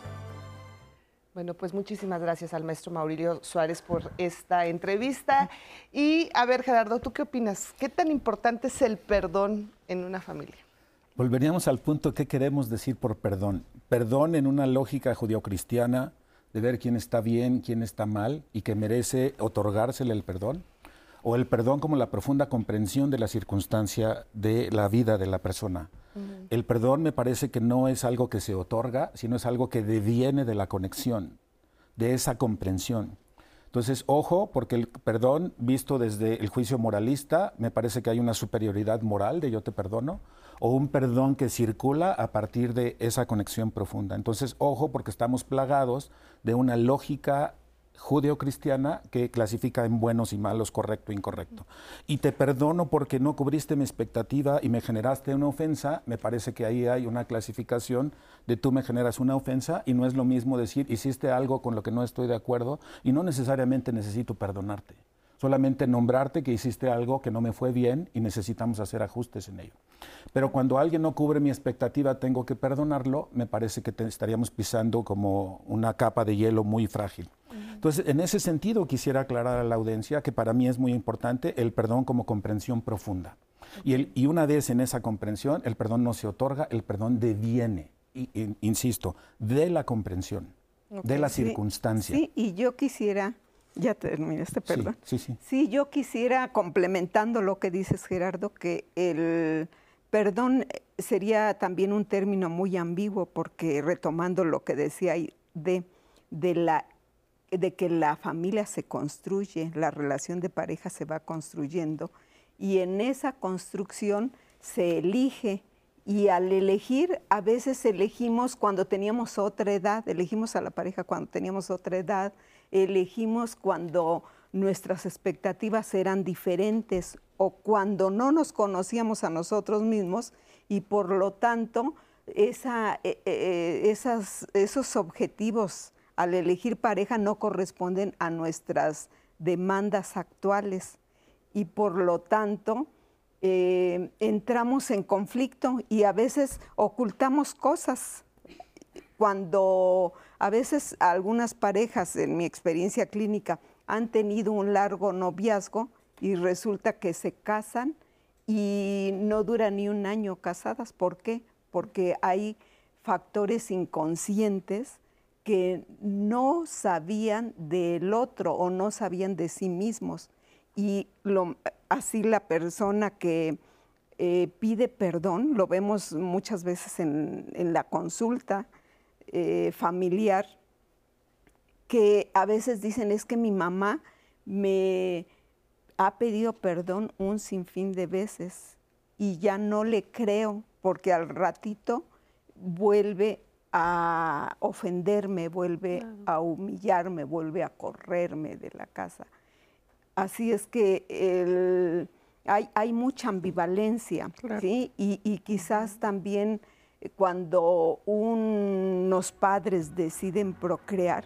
Bueno, pues muchísimas gracias al maestro Maurilio Suárez por esta entrevista. Y a ver, Gerardo, ¿tú qué opinas? ¿Qué tan importante es el perdón en una familia? Volveríamos al punto que queremos decir por perdón. Perdón en una lógica judio-cristiana de ver quién está bien, quién está mal y que merece otorgársele el perdón. O el perdón como la profunda comprensión de la circunstancia de la vida de la persona. El perdón me parece que no es algo que se otorga, sino es algo que deviene de la conexión, de esa comprensión. Entonces, ojo, porque el perdón, visto desde el juicio moralista, me parece que hay una superioridad moral de yo te perdono, o un perdón que circula a partir de esa conexión profunda. Entonces, ojo, porque estamos plagados de una lógica judeocristiana que clasifica en buenos y malos, correcto e incorrecto. Y te perdono porque no cubriste mi expectativa y me generaste una ofensa, me parece que ahí hay una clasificación de tú me generas una ofensa y no es lo mismo decir hiciste algo con lo que no estoy de acuerdo y no necesariamente necesito perdonarte. Solamente nombrarte que hiciste algo que no me fue bien y necesitamos hacer ajustes en ello. Pero cuando alguien no cubre mi expectativa, tengo que perdonarlo, me parece que estaríamos pisando como una capa de hielo muy frágil. Entonces, en ese sentido, quisiera aclarar a la audiencia que para mí es muy importante el perdón como comprensión profunda. Y, el, y una vez en esa comprensión, el perdón no se otorga, el perdón deviene, y, insisto, de la comprensión, de la circunstancia. Sí, y yo quisiera, ya terminaste, perdón. Sí, sí, sí. Sí, yo quisiera, complementando lo que dices, Gerardo, que el perdón sería también un término muy ambiguo, porque retomando lo que decía de, de la de que la familia se construye, la relación de pareja se va construyendo y en esa construcción se elige y al elegir a veces elegimos cuando teníamos otra edad, elegimos a la pareja cuando teníamos otra edad, elegimos cuando nuestras expectativas eran diferentes o cuando no nos conocíamos a nosotros mismos y por lo tanto esa, eh, eh, esas, esos objetivos al elegir pareja no corresponden a nuestras demandas actuales y por lo tanto eh, entramos en conflicto y a veces ocultamos cosas. Cuando a veces algunas parejas, en mi experiencia clínica, han tenido un largo noviazgo y resulta que se casan y no duran ni un año casadas. ¿Por qué? Porque hay factores inconscientes que no sabían del otro o no sabían de sí mismos. Y así la persona que eh, pide perdón, lo vemos muchas veces en, la consulta eh, familiar, que a veces dicen es que mi mamá me ha pedido perdón un sinfín de veces y ya no le creo porque al ratito vuelve a ofenderme, vuelve a humillarme, vuelve a correrme de la casa. Así es que hay, mucha ambivalencia, ¿sí? y, quizás también cuando unos padres deciden procrear,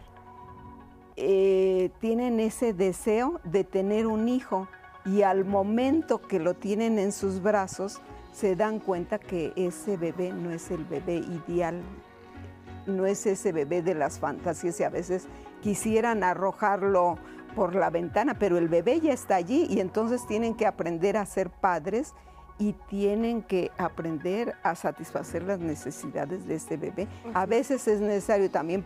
eh, tienen ese deseo de tener un hijo y al momento que lo tienen en sus brazos, se dan cuenta que ese bebé no es el bebé ideal no es ese bebé de las fantasías y a veces quisieran arrojarlo por la ventana, pero el bebé ya está allí y entonces tienen que aprender a ser padres y tienen que aprender a satisfacer las necesidades de ese bebé. A veces es necesario también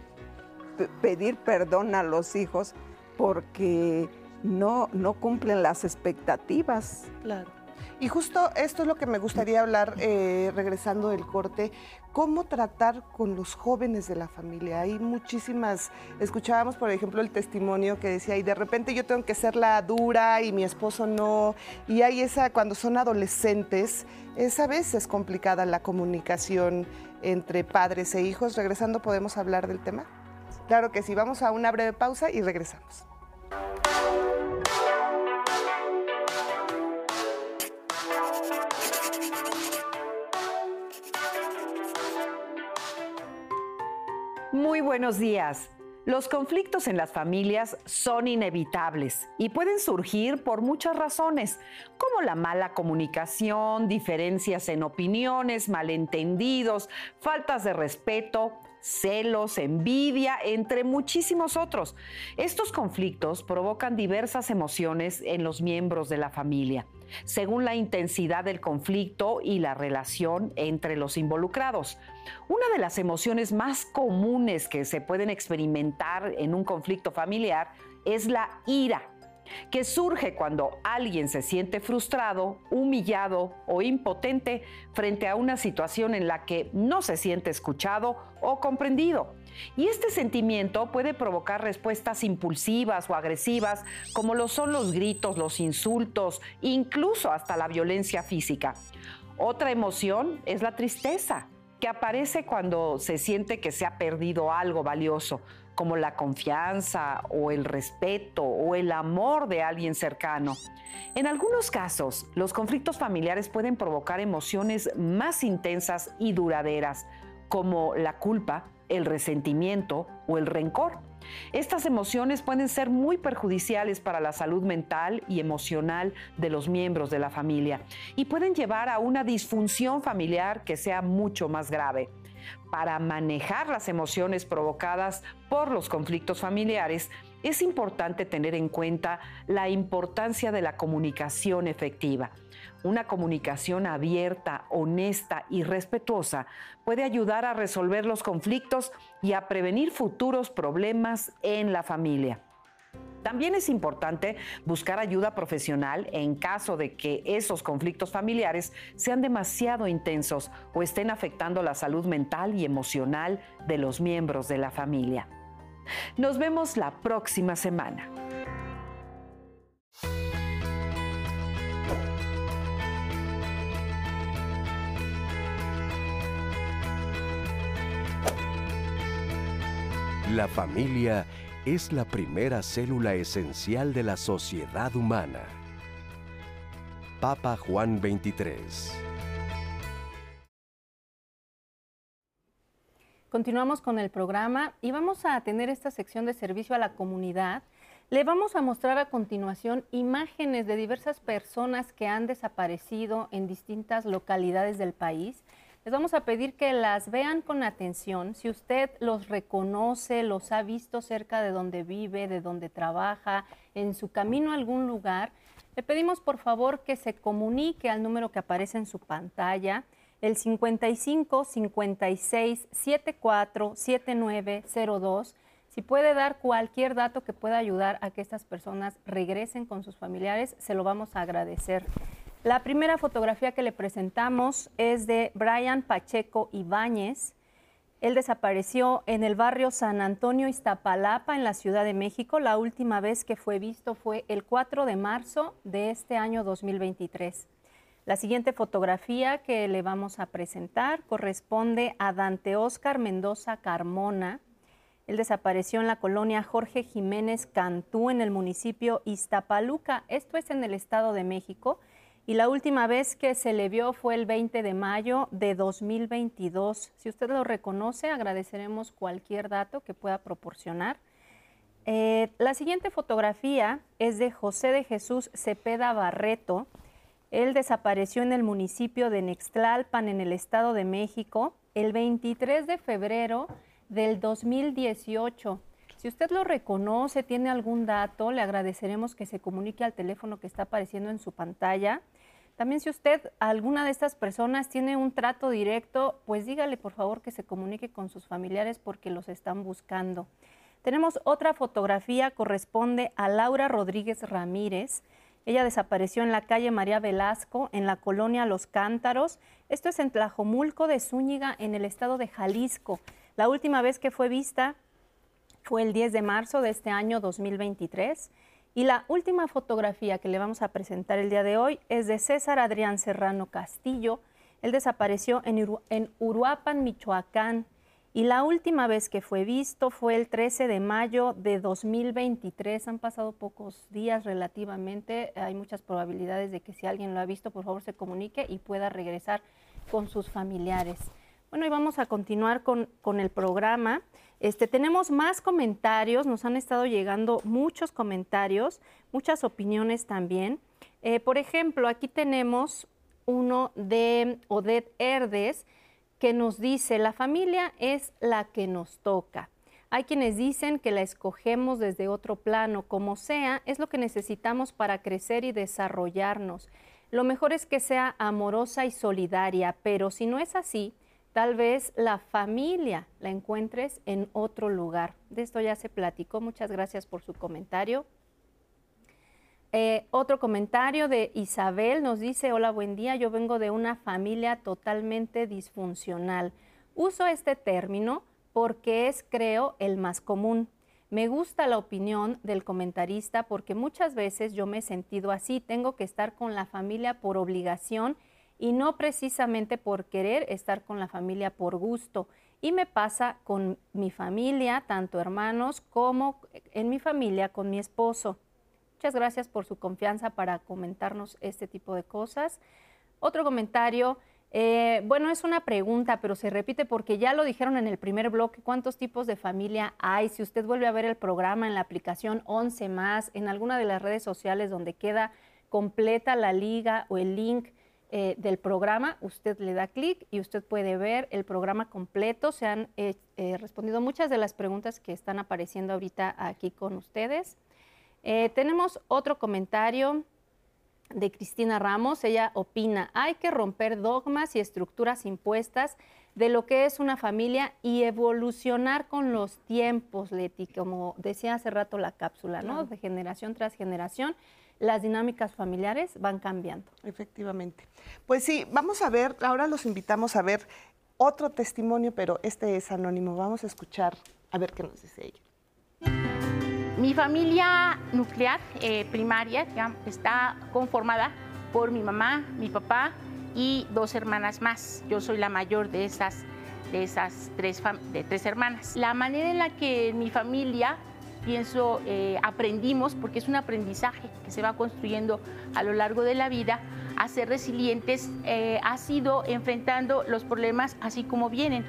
pedir perdón a los hijos porque no, no cumplen las expectativas. Claro. Y justo esto es lo que me gustaría hablar, eh, regresando del corte, cómo tratar con los jóvenes de la familia. Hay muchísimas, escuchábamos por ejemplo el testimonio que decía, y de repente yo tengo que ser la dura y mi esposo no, y hay esa, cuando son adolescentes, es a veces complicada la comunicación entre padres e hijos. Regresando, ¿podemos hablar del tema? Claro que sí, vamos a una breve pausa y regresamos. Muy buenos días. Los conflictos en las familias son inevitables y pueden surgir por muchas razones, como la mala comunicación, diferencias en opiniones, malentendidos, faltas de respeto celos, envidia, entre muchísimos otros. Estos conflictos provocan diversas emociones en los miembros de la familia, según la intensidad del conflicto y la relación entre los involucrados. Una de las emociones más comunes que se pueden experimentar en un conflicto familiar es la ira que surge cuando alguien se siente frustrado, humillado o impotente frente a una situación en la que no se siente escuchado o comprendido. Y este sentimiento puede provocar respuestas impulsivas o agresivas, como lo son los gritos, los insultos, incluso hasta la violencia física. Otra emoción es la tristeza, que aparece cuando se siente que se ha perdido algo valioso, como la confianza o el respeto o el amor de alguien cercano. En algunos casos, los conflictos familiares pueden provocar emociones más intensas y duraderas, como la culpa, el resentimiento o el rencor. Estas emociones pueden ser muy perjudiciales para la salud mental y emocional de los miembros de la familia y pueden llevar a una disfunción familiar que sea mucho más grave para manejar las emociones provocadas por los conflictos familiares, es importante tener en cuenta la importancia de la comunicación efectiva. Una comunicación abierta, honesta y respetuosa puede ayudar a resolver los conflictos y a prevenir futuros problemas en la familia. También es importante buscar ayuda profesional en caso de que esos conflictos familiares sean demasiado intensos o estén afectando la salud mental y emocional de los miembros de la familia. Nos vemos la próxima semana. La familia es la primera célula esencial de la sociedad humana. Papa Juan 23 Continuamos con el programa y vamos a tener esta sección de servicio a la comunidad. Le vamos a mostrar a continuación imágenes de diversas personas que han desaparecido en distintas localidades del país les vamos a pedir que las vean con atención. Si usted los reconoce, los ha visto cerca de donde vive, de donde trabaja, en su camino a algún lugar, le pedimos por favor que se comunique al número que aparece en su pantalla, el 55 56 74 7902. Si puede dar cualquier dato que pueda ayudar a que estas personas regresen con sus familiares, se lo vamos a agradecer. La primera fotografía que le presentamos es de Brian Pacheco Ibáñez. Él desapareció en el barrio San Antonio Iztapalapa, en la Ciudad de México. La última vez que fue visto fue el 4 de marzo de este año 2023. La siguiente fotografía que le vamos a presentar corresponde a Dante Oscar Mendoza Carmona. Él desapareció en la colonia Jorge Jiménez Cantú, en el municipio Iztapaluca. Esto es en el Estado de México y la última vez que se le vio fue el 20 de mayo de 2022. Si usted lo reconoce, agradeceremos cualquier dato que pueda proporcionar. Eh, la siguiente fotografía es de José de Jesús Cepeda Barreto. Él desapareció en el municipio de Nextlalpan, en el Estado de México, el 23 de febrero del 2018. Si usted lo reconoce, tiene algún dato, le agradeceremos que se comunique al teléfono que está apareciendo en su pantalla. También si usted, alguna de estas personas tiene un trato directo, pues dígale por favor que se comunique con sus familiares porque los están buscando. Tenemos otra fotografía, corresponde a Laura Rodríguez Ramírez. Ella desapareció en la calle María Velasco, en la colonia Los Cántaros. Esto es en Tlajomulco de Zúñiga, en el estado de Jalisco. La última vez que fue vista fue el 10 de marzo de este año 2023. Y la última fotografía que le vamos a presentar el día de hoy es de César Adrián Serrano Castillo. Él desapareció en, Uruapan, Michoacán. Y la última vez que fue visto fue el 13 de mayo de 2023. Han pasado pocos días relativamente. Hay muchas probabilidades de que si alguien lo ha visto, por favor se comunique y pueda regresar con sus familiares. Bueno, y vamos a continuar con, con el programa. Este, tenemos más comentarios, nos han estado llegando muchos comentarios, muchas opiniones también. Eh, por ejemplo, aquí tenemos uno de Odette Herdes. que nos dice, la familia es la que nos toca. Hay quienes dicen que la escogemos desde otro plano, como sea, es lo que necesitamos para crecer y desarrollarnos. Lo mejor es que sea amorosa y solidaria, pero si no es así, tal vez la familia la encuentres en otro lugar. De esto ya se platicó. Muchas gracias por su comentario. Eh, otro comentario de Isabel nos dice, hola, buen día, yo vengo de una familia totalmente disfuncional. Uso este término porque es, creo, el más común. Me gusta la opinión del comentarista porque muchas veces yo me he sentido así, tengo que estar con la familia por obligación y no precisamente por querer estar con la familia por gusto. Y me pasa con mi familia, tanto hermanos como en mi familia con mi esposo. Muchas gracias por su confianza para comentarnos este tipo de cosas. Otro comentario, eh, bueno, es una pregunta, pero se repite porque ya lo dijeron en el primer bloque, cuántos tipos de familia hay. Si usted vuelve a ver el programa en la aplicación 11 más, en alguna de las redes sociales donde queda completa la liga o el link eh, del programa, usted le da clic y usted puede ver el programa completo. Se han eh, respondido muchas de las preguntas que están apareciendo ahorita aquí con ustedes. Eh, tenemos otro comentario de Cristina Ramos. Ella opina, hay que romper dogmas y estructuras impuestas de lo que es una familia y evolucionar con los tiempos, Leti, como decía hace rato la cápsula, ¿no? De generación tras generación, las dinámicas familiares van cambiando. Efectivamente. Pues sí, vamos a ver, ahora los invitamos a ver otro testimonio, pero este es anónimo. Vamos a escuchar a ver qué nos dice ella. Mi familia nuclear eh, primaria está conformada por mi mamá, mi papá y dos hermanas más. Yo soy la mayor de esas, de esas tres, de tres hermanas. La manera en la que mi familia, pienso, eh, aprendimos, porque es un aprendizaje que se va construyendo a lo largo de la vida, a ser resilientes, eh, ha sido enfrentando los problemas así como vienen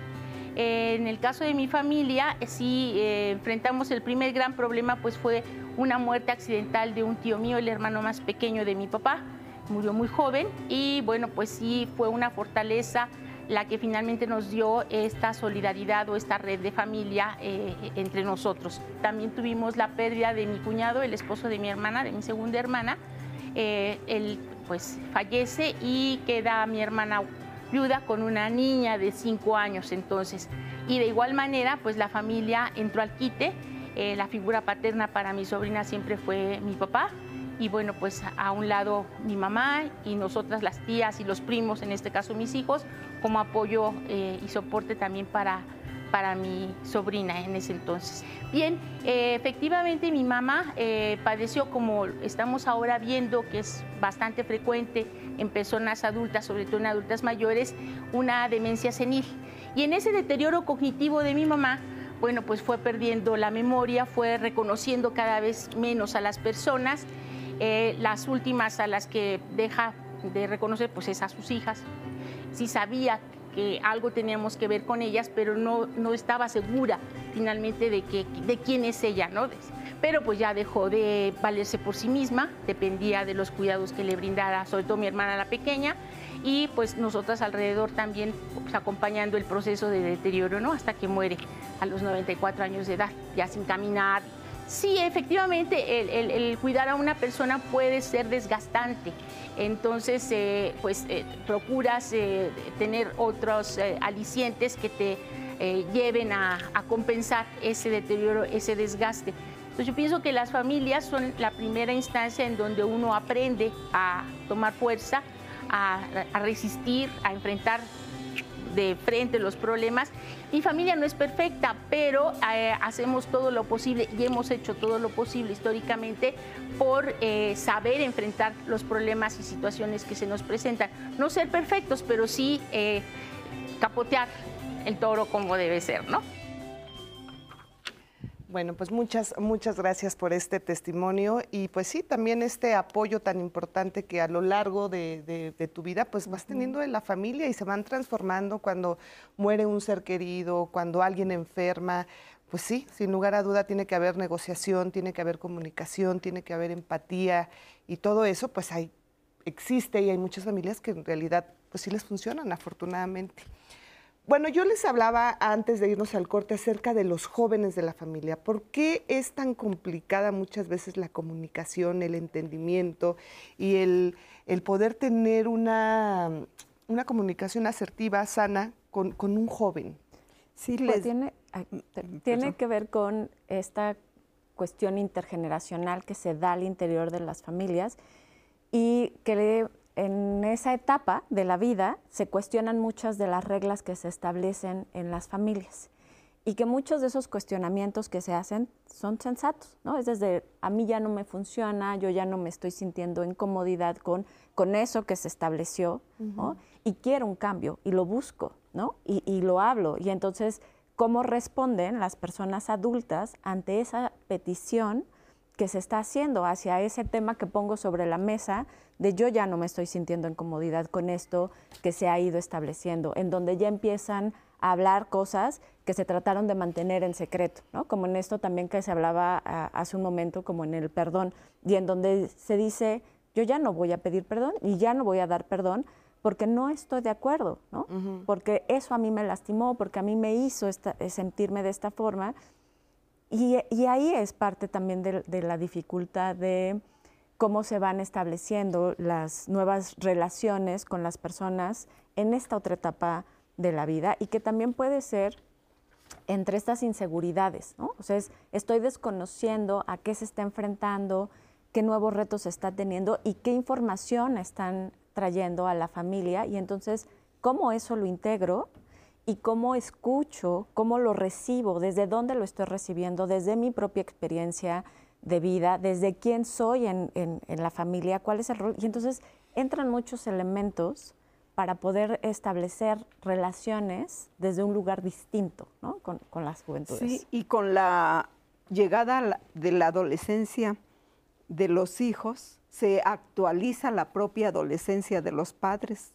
en el caso de mi familia, sí eh, enfrentamos el primer gran problema, pues fue una muerte accidental de un tío mío, el hermano más pequeño de mi papá. Murió muy joven y bueno, pues sí fue una fortaleza la que finalmente nos dio esta solidaridad o esta red de familia eh, entre nosotros. También tuvimos la pérdida de mi cuñado, el esposo de mi hermana, de mi segunda hermana. Eh, él pues fallece y queda mi hermana viuda con una niña de cinco años entonces. Y de igual manera, pues la familia entró al quite. Eh, la figura paterna para mi sobrina siempre fue mi papá. Y bueno, pues a un lado mi mamá y nosotras las tías y los primos, en este caso mis hijos, como apoyo eh, y soporte también para, para mi sobrina en ese entonces. Bien, eh, efectivamente mi mamá padeció como estamos ahora viendo, que es bastante frecuente en personas adultas, sobre todo en adultas mayores, una demencia senil. Y en ese deterioro cognitivo de mi mamá, bueno, pues fue perdiendo la memoria, fue reconociendo cada vez menos a las personas. Eh, las últimas a las que deja de reconocer, pues es a sus hijas. Sí sabía que algo teníamos que ver con ellas, pero no, no estaba segura finalmente de, que, de quién es ella, ¿no? Pero pues ya dejó de valerse por sí misma, dependía de los cuidados que le brindara, sobre todo mi hermana la pequeña, y pues nosotras alrededor también pues, acompañando el proceso de deterioro, ¿no? Hasta que muere a los 94 años de edad, ya sin caminar. Sí, efectivamente, el, cuidar a una persona puede ser desgastante. Entonces, eh, pues eh, procuras eh, tener otros alicientes que te lleven a compensar ese deterioro, ese desgaste. Entonces yo pienso que las familias son la primera instancia en donde uno aprende a tomar fuerza, a, resistir, a enfrentar de frente los problemas. Mi familia no es perfecta, pero eh, hacemos todo lo posible y hemos hecho todo lo posible históricamente por eh, saber enfrentar los problemas y situaciones que se nos presentan. No ser perfectos, pero sí eh, capotear el toro como debe ser, ¿no? Bueno, pues muchas, muchas gracias por este testimonio y pues sí, también este apoyo tan importante que a lo largo de, tu vida pues vas teniendo en la familia y se van transformando cuando muere un ser querido, cuando alguien enferma. Pues sí, sin lugar a duda tiene que haber negociación, tiene que haber comunicación, tiene que haber empatía y todo eso pues hay, existe y hay muchas familias que en realidad pues sí les funcionan afortunadamente. Bueno, yo les hablaba antes de irnos al corte acerca de los jóvenes de la familia. ¿Por qué es tan complicada muchas veces la comunicación, el entendimiento y el, poder tener una, una, comunicación asertiva, sana, con, un joven? Sí, pues les... tiene, tiene que ver con esta cuestión intergeneracional que se da al interior de las familias y que le en esa etapa de la vida se cuestionan muchas de las reglas que se establecen en las familias y que muchos de esos cuestionamientos que se hacen son sensatos, ¿no? Es desde a mí ya no me funciona, yo ya no me estoy sintiendo en comodidad con, con eso que se estableció, Y quiero un cambio y lo busco, ¿no? Y, y lo hablo. Y entonces, ¿cómo responden las personas adultas ante esa petición que se está haciendo hacia ese tema que pongo sobre la mesa de yo ya no me estoy sintiendo en comodidad con esto que se ha ido estableciendo, en donde ya empiezan a hablar cosas que se trataron de mantener en secreto, ¿no? Como en esto también que se hablaba ah, hace un momento, como en el perdón, y en donde se dice, yo ya no voy a pedir perdón y ya no voy a dar perdón porque no estoy de acuerdo, ¿no? Porque eso a mí me lastimó, porque a mí me hizo eh, sentirme de esta forma. Y, ahí es parte también de la dificultad de cómo se van estableciendo las nuevas relaciones con las personas en esta otra etapa de la vida y que también puede ser entre estas inseguridades, ¿no? O sea, estoy desconociendo a qué se está enfrentando, qué nuevos retos está teniendo y qué información están trayendo a la familia y entonces cómo eso lo integro y cómo escucho, cómo lo recibo, desde dónde lo estoy recibiendo, desde mi propia experiencia, de vida, desde quién soy en, la familia, cuál es el rol. Y entonces entran muchos elementos para poder establecer relaciones desde un lugar distinto ¿no? con, las juventudes. Sí, y con la llegada de la adolescencia de los hijos, se actualiza la propia adolescencia de los padres.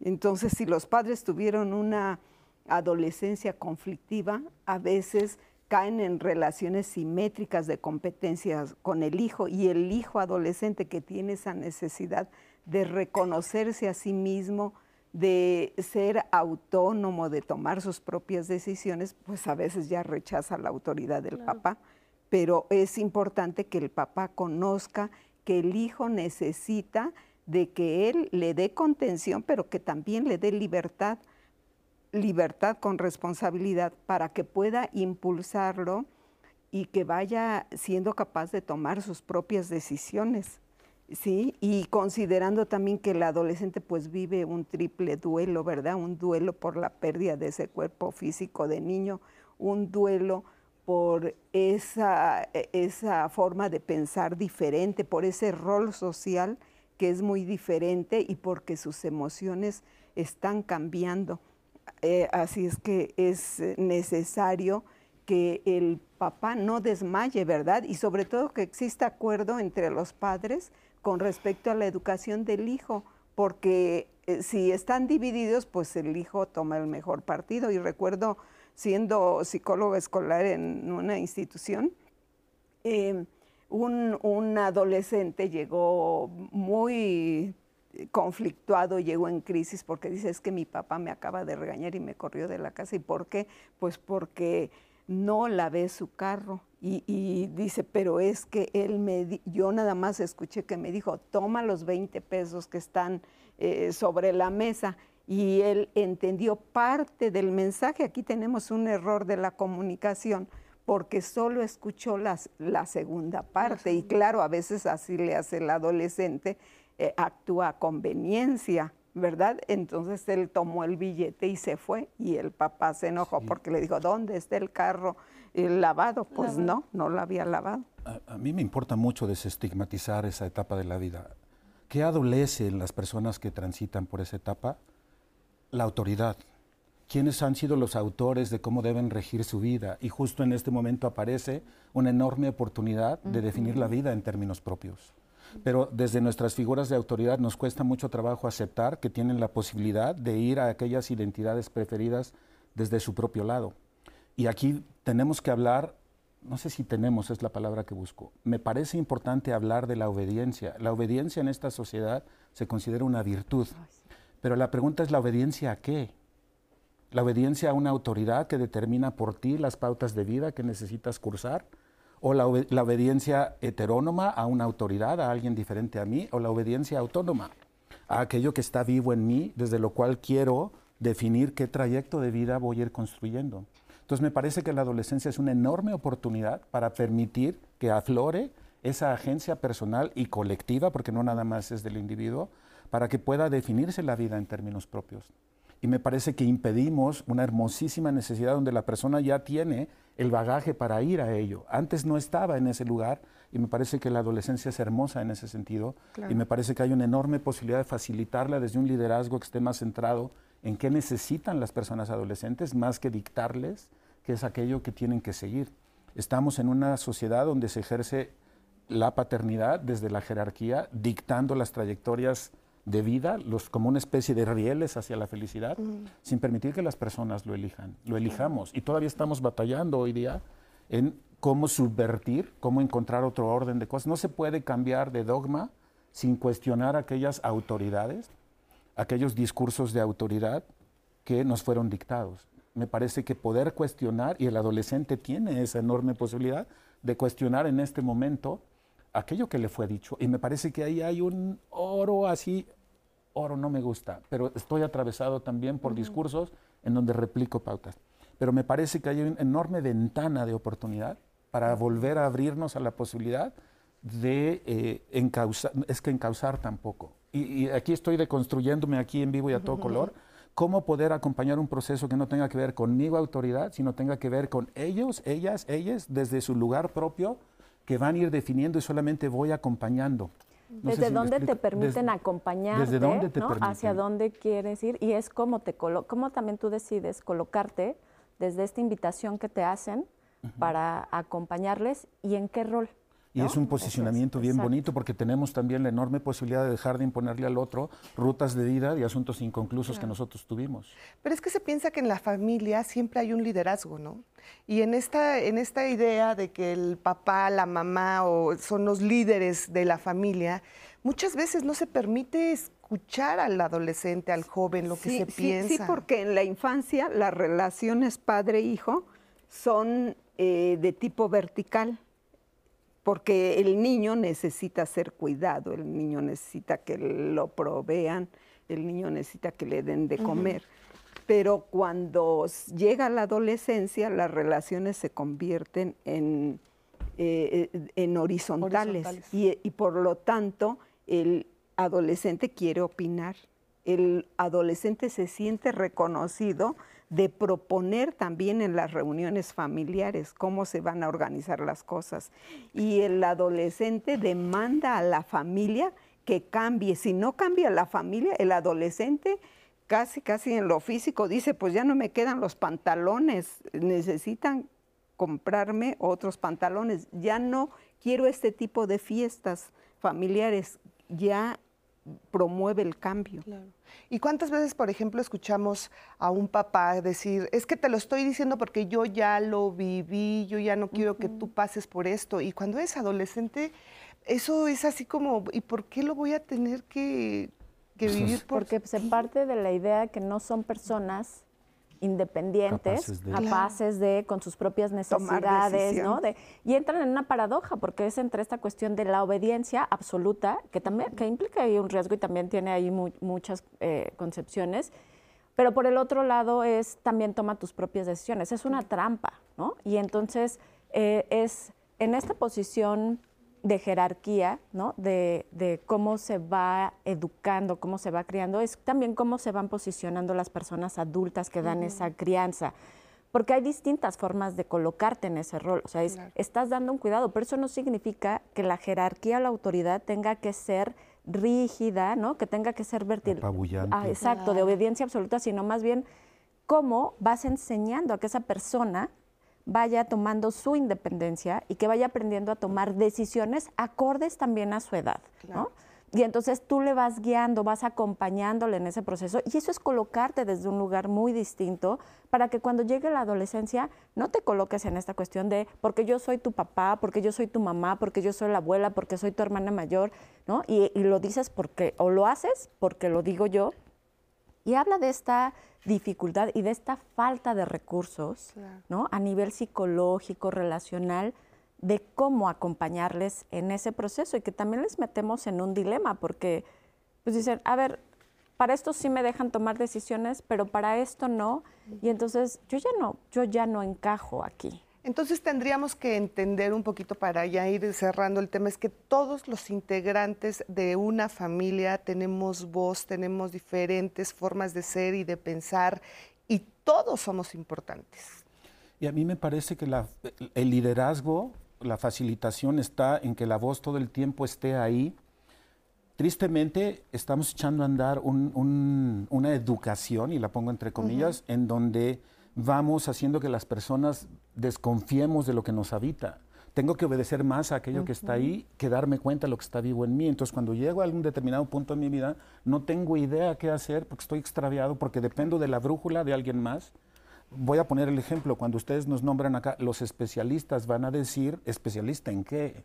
Entonces, si los padres tuvieron una adolescencia conflictiva, a veces caen en relaciones simétricas de competencias con el hijo y el hijo adolescente que tiene esa necesidad de reconocerse a sí mismo, de ser autónomo, de tomar sus propias decisiones, pues a veces ya rechaza la autoridad del papá. Pero es importante que el papá conozca que el hijo necesita de que él le dé contención, pero que también le dé libertad libertad con responsabilidad para que pueda impulsarlo y que vaya siendo capaz de tomar sus propias decisiones. ¿sí? Y considerando también que el adolescente pues vive un triple duelo, ¿verdad? Un duelo por la pérdida de ese cuerpo físico de niño, un duelo por esa, esa forma de pensar diferente, por ese rol social que es muy diferente y porque sus emociones están cambiando. Eh, así es que es eh, necesario que el papá no desmaye, ¿verdad? Y sobre todo que exista acuerdo entre los padres con respecto a la educación del hijo, porque eh, si están divididos, pues el hijo toma el mejor partido. Y recuerdo siendo psicóloga escolar en una institución, un, un adolescente llegó muy conflictuado, llegó en crisis porque dice, es que mi papá me acaba de regañar y me corrió de la casa. ¿Y por qué? Pues porque no lavé su carro. Y, dice, pero es que él me, yo nada más escuché que me dijo, toma los 20 pesos que están eh, sobre la mesa. Y él entendió parte del mensaje. Aquí tenemos un error de la comunicación porque solo escuchó las, la segunda parte. Y claro, a veces así le hace el adolescente eh, actúa a conveniencia, ¿verdad? Entonces él tomó el billete y se fue y el papá se enojó porque le dijo, ¿dónde está el carro lavado? Pues no, no lo había lavado. A, mí me importa mucho desestigmatizar esa etapa de la vida. ¿Qué adolece en las personas que transitan por esa etapa? La autoridad. ¿Quiénes han sido los autores de cómo deben regir su vida? Y justo en este momento aparece una enorme oportunidad de definir la vida en términos propios pero desde nuestras figuras de autoridad nos cuesta mucho trabajo aceptar que tienen la posibilidad de ir a aquellas identidades preferidas desde su propio lado. Y aquí tenemos que hablar, no sé si tenemos, es la palabra que busco, me parece importante hablar de la obediencia. La obediencia en esta sociedad se considera una virtud, pero la pregunta es la obediencia a qué? la obediencia a una autoridad que determina por ti las pautas de vida que necesitas cursar, o la, obediencia heterónoma a una autoridad, a alguien diferente a mí, o la obediencia autónoma a aquello que está vivo en mí, desde lo cual quiero definir qué trayecto de vida voy a ir construyendo. Entonces me parece que la adolescencia es una enorme oportunidad para permitir que aflore esa agencia personal y colectiva, porque no nada más es del individuo, para que pueda definirse la vida en términos propios. Y me parece que impedimos una hermosísima necesidad donde la persona ya tiene el bagaje para ir a ello. Antes no estaba en ese lugar y me parece que la adolescencia es hermosa en ese sentido y me parece que hay una enorme posibilidad de facilitarla desde un liderazgo que esté más centrado en qué necesitan las personas adolescentes más que dictarles que es aquello que tienen que seguir. Estamos en una sociedad donde se ejerce la paternidad desde la jerarquía, dictando las trayectorias de vida, los, como una especie de rieles hacia la felicidad, sin permitir que las personas lo elijan, lo elijamos. Y todavía estamos batallando hoy día en cómo subvertir, cómo encontrar otro orden de cosas. No se puede cambiar de dogma sin cuestionar aquellas autoridades, aquellos discursos de autoridad que nos fueron dictados me parece que poder cuestionar, y el adolescente tiene esa enorme posibilidad de cuestionar en este momento aquello que le fue dicho. Y me parece que ahí hay un oro así, oro no me gusta, pero estoy atravesado también por discursos en donde replico pautas. Pero me parece que hay una enorme ventana de oportunidad para volver a abrirnos a la posibilidad de eh, encauzar, es que encauzar tampoco. Y, aquí estoy deconstruyéndome aquí en vivo y a todo color cómo poder acompañar un proceso que no tenga que ver conmigo autoridad, sino tenga que ver con ellos, ellas, ellas, desde su lugar propio, que van a ir definiendo y solamente voy acompañando. ¿Desde dónde te permiten acompañarte? ¿Desde dónde te permiten? Hacia dónde quieres ir y es cómo, te cómo también tú decides colocarte desde esta invitación que te hacen para acompañarles y en qué rol. Y es un posicionamiento bien bonito porque tenemos también la enorme posibilidad de dejar de imponerle al otro rutas de vida y asuntos inconclusos que nosotros tuvimos. Pero es que se piensa que en la familia siempre hay un liderazgo, ¿no? Y en esta, en esta idea de que el papá, la mamá o son los líderes de la familia, muchas veces no se permite escuchar al adolescente, al joven, lo que se piensa. Sí, porque en la infancia las relaciones padre-hijo son eh, de tipo vertical porque el niño necesita ser cuidado, el niño necesita que lo provean, el niño necesita que le den de comer. Pero cuando llega la adolescencia, las relaciones se convierten en, eh, eh, en horizontales, Y, y por lo tanto el adolescente quiere opinar, el adolescente se siente reconocido de proponer también en las reuniones familiares cómo se van a organizar las cosas. Y el adolescente demanda a la familia que cambie. Si no cambia la familia, el adolescente casi, casi en lo físico dice, pues ya no me quedan los pantalones, necesitan comprarme otros pantalones, ya no quiero este tipo de fiestas familiares, ya promueve el cambio. ¿Y cuántas veces, por ejemplo, escuchamos a un papá decir, es que te lo estoy diciendo porque yo ya lo viví, yo ya no quiero que tú pases por esto? Y cuando eres adolescente, eso es así como, ¿y por qué lo voy a tener que, vivir? Por... Porque se parte de la idea de que no son personas independientes, capaces de, con sus propias necesidades, ¿no? De, y entran en una paradoja, porque es entre esta cuestión de la obediencia absoluta, que también que implica ahí un riesgo y también tiene ahí muchas eh, concepciones, pero por el otro lado es también toma tus propias decisiones, es una trampa, ¿no? Y entonces eh, es en esta posición de jerarquía, ¿no? De, de, cómo se va educando, cómo se va criando, es también cómo se van posicionando las personas adultas que dan esa crianza. Porque hay distintas formas de colocarte en ese rol. O sea, estás dando un cuidado, pero eso no significa que la jerarquía la autoridad tenga que ser rígida, ¿no? Que tenga que ser vertical. Ah, exacto, de obediencia absoluta, sino más bien cómo vas enseñando a que esa persona vaya tomando su independencia y que vaya aprendiendo a tomar decisiones acordes también a su edad, ¿no? Y entonces tú le vas guiando, vas acompañándole en ese proceso y eso es colocarte desde un lugar muy distinto para que cuando llegue la adolescencia no te coloques en esta cuestión de porque yo soy tu papá, porque yo soy tu mamá, porque yo soy la abuela, porque soy tu hermana mayor, ¿no? Y, y lo dices porque, o lo haces porque lo digo yo, Y habla de esta dificultad y de esta falta de recursos, ¿no? A nivel psicológico, relacional, de cómo acompañarles en ese proceso y que también les metemos en un dilema porque pues dicen, a ver, para esto sí me dejan tomar decisiones, pero para esto no, y entonces yo ya no, yo ya no encajo aquí. Entonces tendríamos que entender un poquito para ya ir cerrando el tema, es que todos los integrantes de una familia tenemos voz, tenemos diferentes formas de ser y de pensar y todos somos importantes. Y a mí me parece que el liderazgo, la facilitación está en que la voz todo el tiempo esté ahí. Tristemente estamos echando a andar una educación, y la pongo entre comillas, en donde vamos haciendo que las personas desconfiemos de lo que nos habita. Tengo que obedecer más a aquello que está ahí que darme cuenta de lo que está vivo en mí. Entonces, cuando llego a algún determinado punto en mi vida, no tengo idea qué hacer porque estoy extraviado, porque dependo de la brújula de alguien más. Voy a poner el ejemplo, cuando ustedes nos nombran acá, los especialistas van a decir, ¿especialista en qué?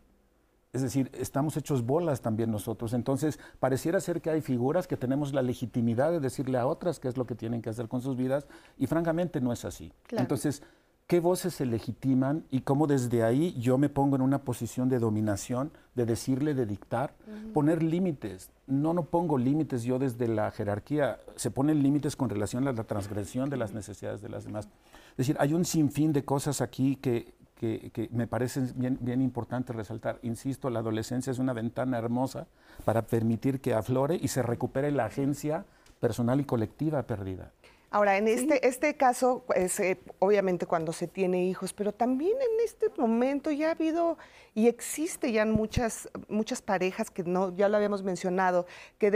Es decir, estamos hechos bolas también nosotros. Entonces, pareciera ser que hay figuras que tenemos la legitimidad de decirle a otras qué es lo que tienen que hacer con sus vidas y francamente no es así. Entonces, ¿qué voces se legitiman y cómo desde ahí yo me pongo en una posición de dominación, de decirle, de dictar, poner límites? No, no pongo límites yo desde la jerarquía, se ponen límites con relación a la transgresión de las necesidades de las demás. Es decir, hay un sinfín de cosas aquí que que, me parece bien, bien importante resaltar. Insisto, la adolescencia es una ventana hermosa para permitir que aflore y se recupere la agencia personal y colectiva perdida. Ahora, en este, este caso, pues, eh, obviamente cuando se tiene hijos, pero también en este momento ya ha habido y existe ya muchas, muchas parejas que no, ya lo habíamos mencionado, que,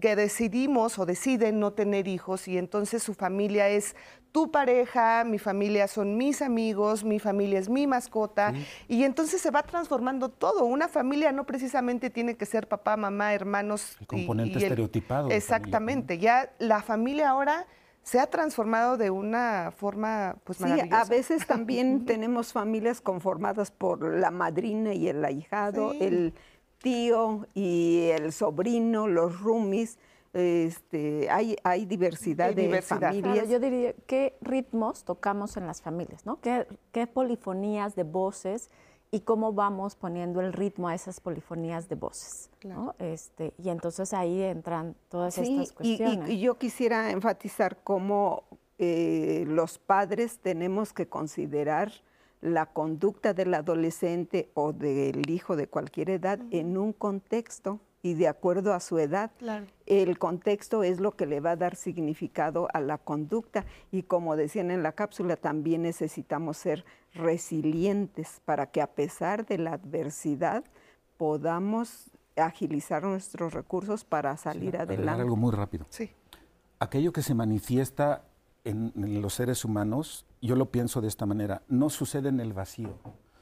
que decidimos o deciden no tener hijos y entonces su familia es tu pareja, mi familia son mis amigos, mi familia es mi mascota, y entonces se va transformando todo. Una familia no precisamente tiene que ser papá, mamá, hermanos. El componente estereotipado. exactamente, ya la familia ahora se ha transformado de una forma pues maravillosa. Sí, a veces también tenemos familias conformadas por la madrina y el ahijado, el tío y el sobrino, los roomies. Este, hay, hay diversidad de familias. yo diría, ¿qué ritmos tocamos en las familias? ¿no? ¿Qué, ¿Qué polifonías de voces y cómo vamos poniendo el ritmo a esas polifonías de voces. Este, y entonces ahí entran todas estas cuestiones. Y, y, yo quisiera enfatizar cómo eh, los padres tenemos que considerar la conducta del adolescente o del hijo de cualquier edad en un contexto y de acuerdo a su edad. El contexto es lo que le va a dar significado a la conducta y como decían en la cápsula, también necesitamos ser resilientes para que a pesar de la adversidad podamos agilizar nuestros recursos para salir adelante. Algo muy rápido. Sí. Aquello que se manifiesta en, en los seres humanos, yo lo pienso de esta manera, no sucede en el vacío.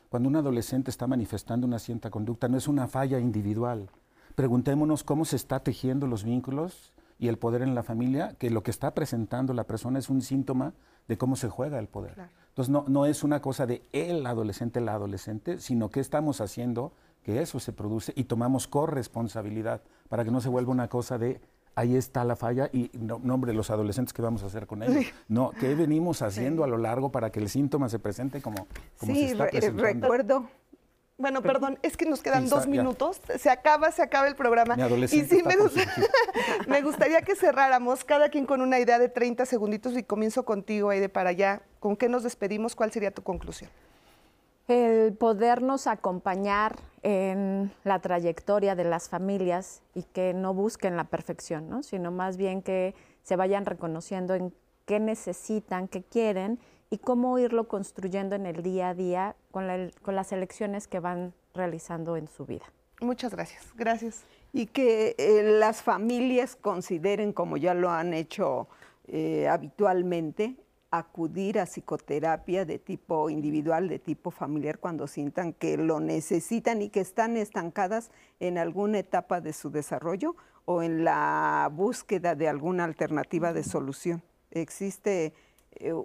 Cuando un adolescente está manifestando una cierta conducta, no es una falla individual, preguntémonos cómo se está tejiendo los vínculos y el poder en la familia, que lo que está presentando la persona es un síntoma de cómo se juega el poder. Entonces no, no es una cosa de el adolescente, la adolescente, sino que estamos haciendo que eso se produce y tomamos corresponsabilidad para que no se vuelva una cosa de ahí está la falla y no, hombre, los adolescentes, ¿qué vamos a hacer con ellos? No, ¿qué venimos haciendo a lo largo para que el síntoma se presente como, como se está presentando? recuerdo bueno, perdón, es que nos quedan dos minutos. Se acaba, se acaba el programa. y sí, me, me, gustaría que cerráramos, cada quien con una idea de 30 segunditos y comienzo contigo, Aide, para allá. ¿Con qué nos despedimos? ¿Cuál sería tu conclusión? El podernos acompañar en la trayectoria de las familias y que no busquen la perfección, ¿no? sino más bien que se vayan reconociendo en qué necesitan, qué quieren y cómo irlo construyendo en el día a día con, las elecciones que van realizando en su vida. Muchas gracias. Gracias. Y que eh, las familias consideren, como ya lo han hecho eh, habitualmente, acudir a psicoterapia de tipo individual, de tipo familiar, cuando sientan que lo necesitan y que están estancadas en alguna etapa de su desarrollo o en la búsqueda de alguna alternativa de solución. Existe eh,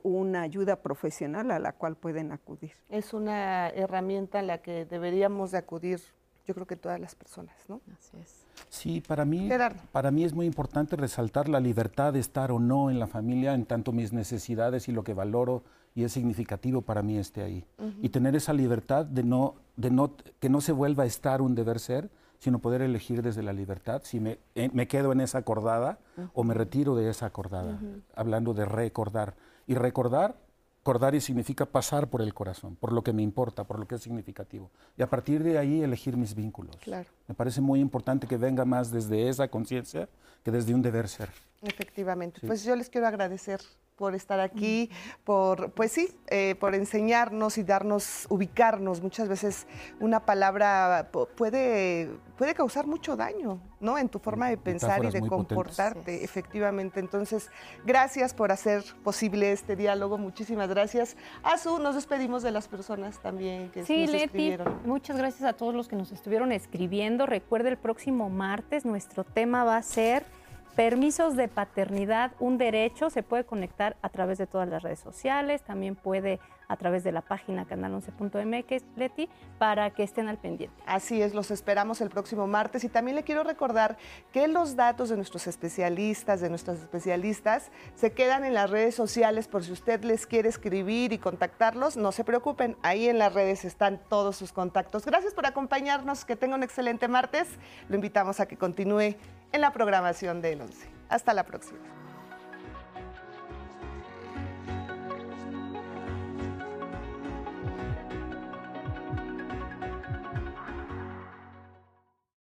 una ayuda profesional a la cual pueden acudir. Es una herramienta a la que deberíamos de acudir yo creo que todas las personas, ¿no? Así es. Sí, para mí, para mí es muy importante resaltar la libertad de estar o no en la familia, en tanto mis necesidades y lo que valoro y es significativo para mí esté ahí. Y tener esa libertad de no, de no, que no se vuelva a estar un deber ser, sino poder elegir desde la libertad si me, eh, me quedo en esa acordada o me retiro de esa acordada, hablando de recordar. Y recordar y significa pasar por el corazón, por lo que me importa, por lo que es significativo. Y a partir de ahí elegir mis vínculos. Claro. Me parece muy importante que venga más desde esa conciencia que desde un deber ser. Efectivamente. Pues yo les quiero agradecer por estar aquí, por, pues sí, eh, por enseñarnos y darnos, ubicarnos. Muchas veces una palabra puede, puede causar mucho daño, ¿no? En tu forma de pensar y de comportarte, efectivamente. Entonces, gracias por hacer posible este diálogo. Muchísimas gracias. Azu, nos despedimos de las personas también que sí, nos Leti, muchas gracias a todos los que nos estuvieron escribiendo. Recuerde, el próximo martes nuestro tema va a ser Permisos de paternidad, un derecho, se puede conectar a través de todas las redes sociales, también puede a través de la página canal11.mx, Leti, para que estén al pendiente. Así es, los esperamos el próximo martes y también le quiero recordar que los datos de nuestros especialistas, de nuestras especialistas, se quedan en las redes sociales por si usted les quiere escribir y contactarlos, no se preocupen, ahí en las redes están todos sus contactos. Gracias por acompañarnos, que tenga un excelente martes, lo invitamos a que continúe en la programación del 11. Hasta la próxima.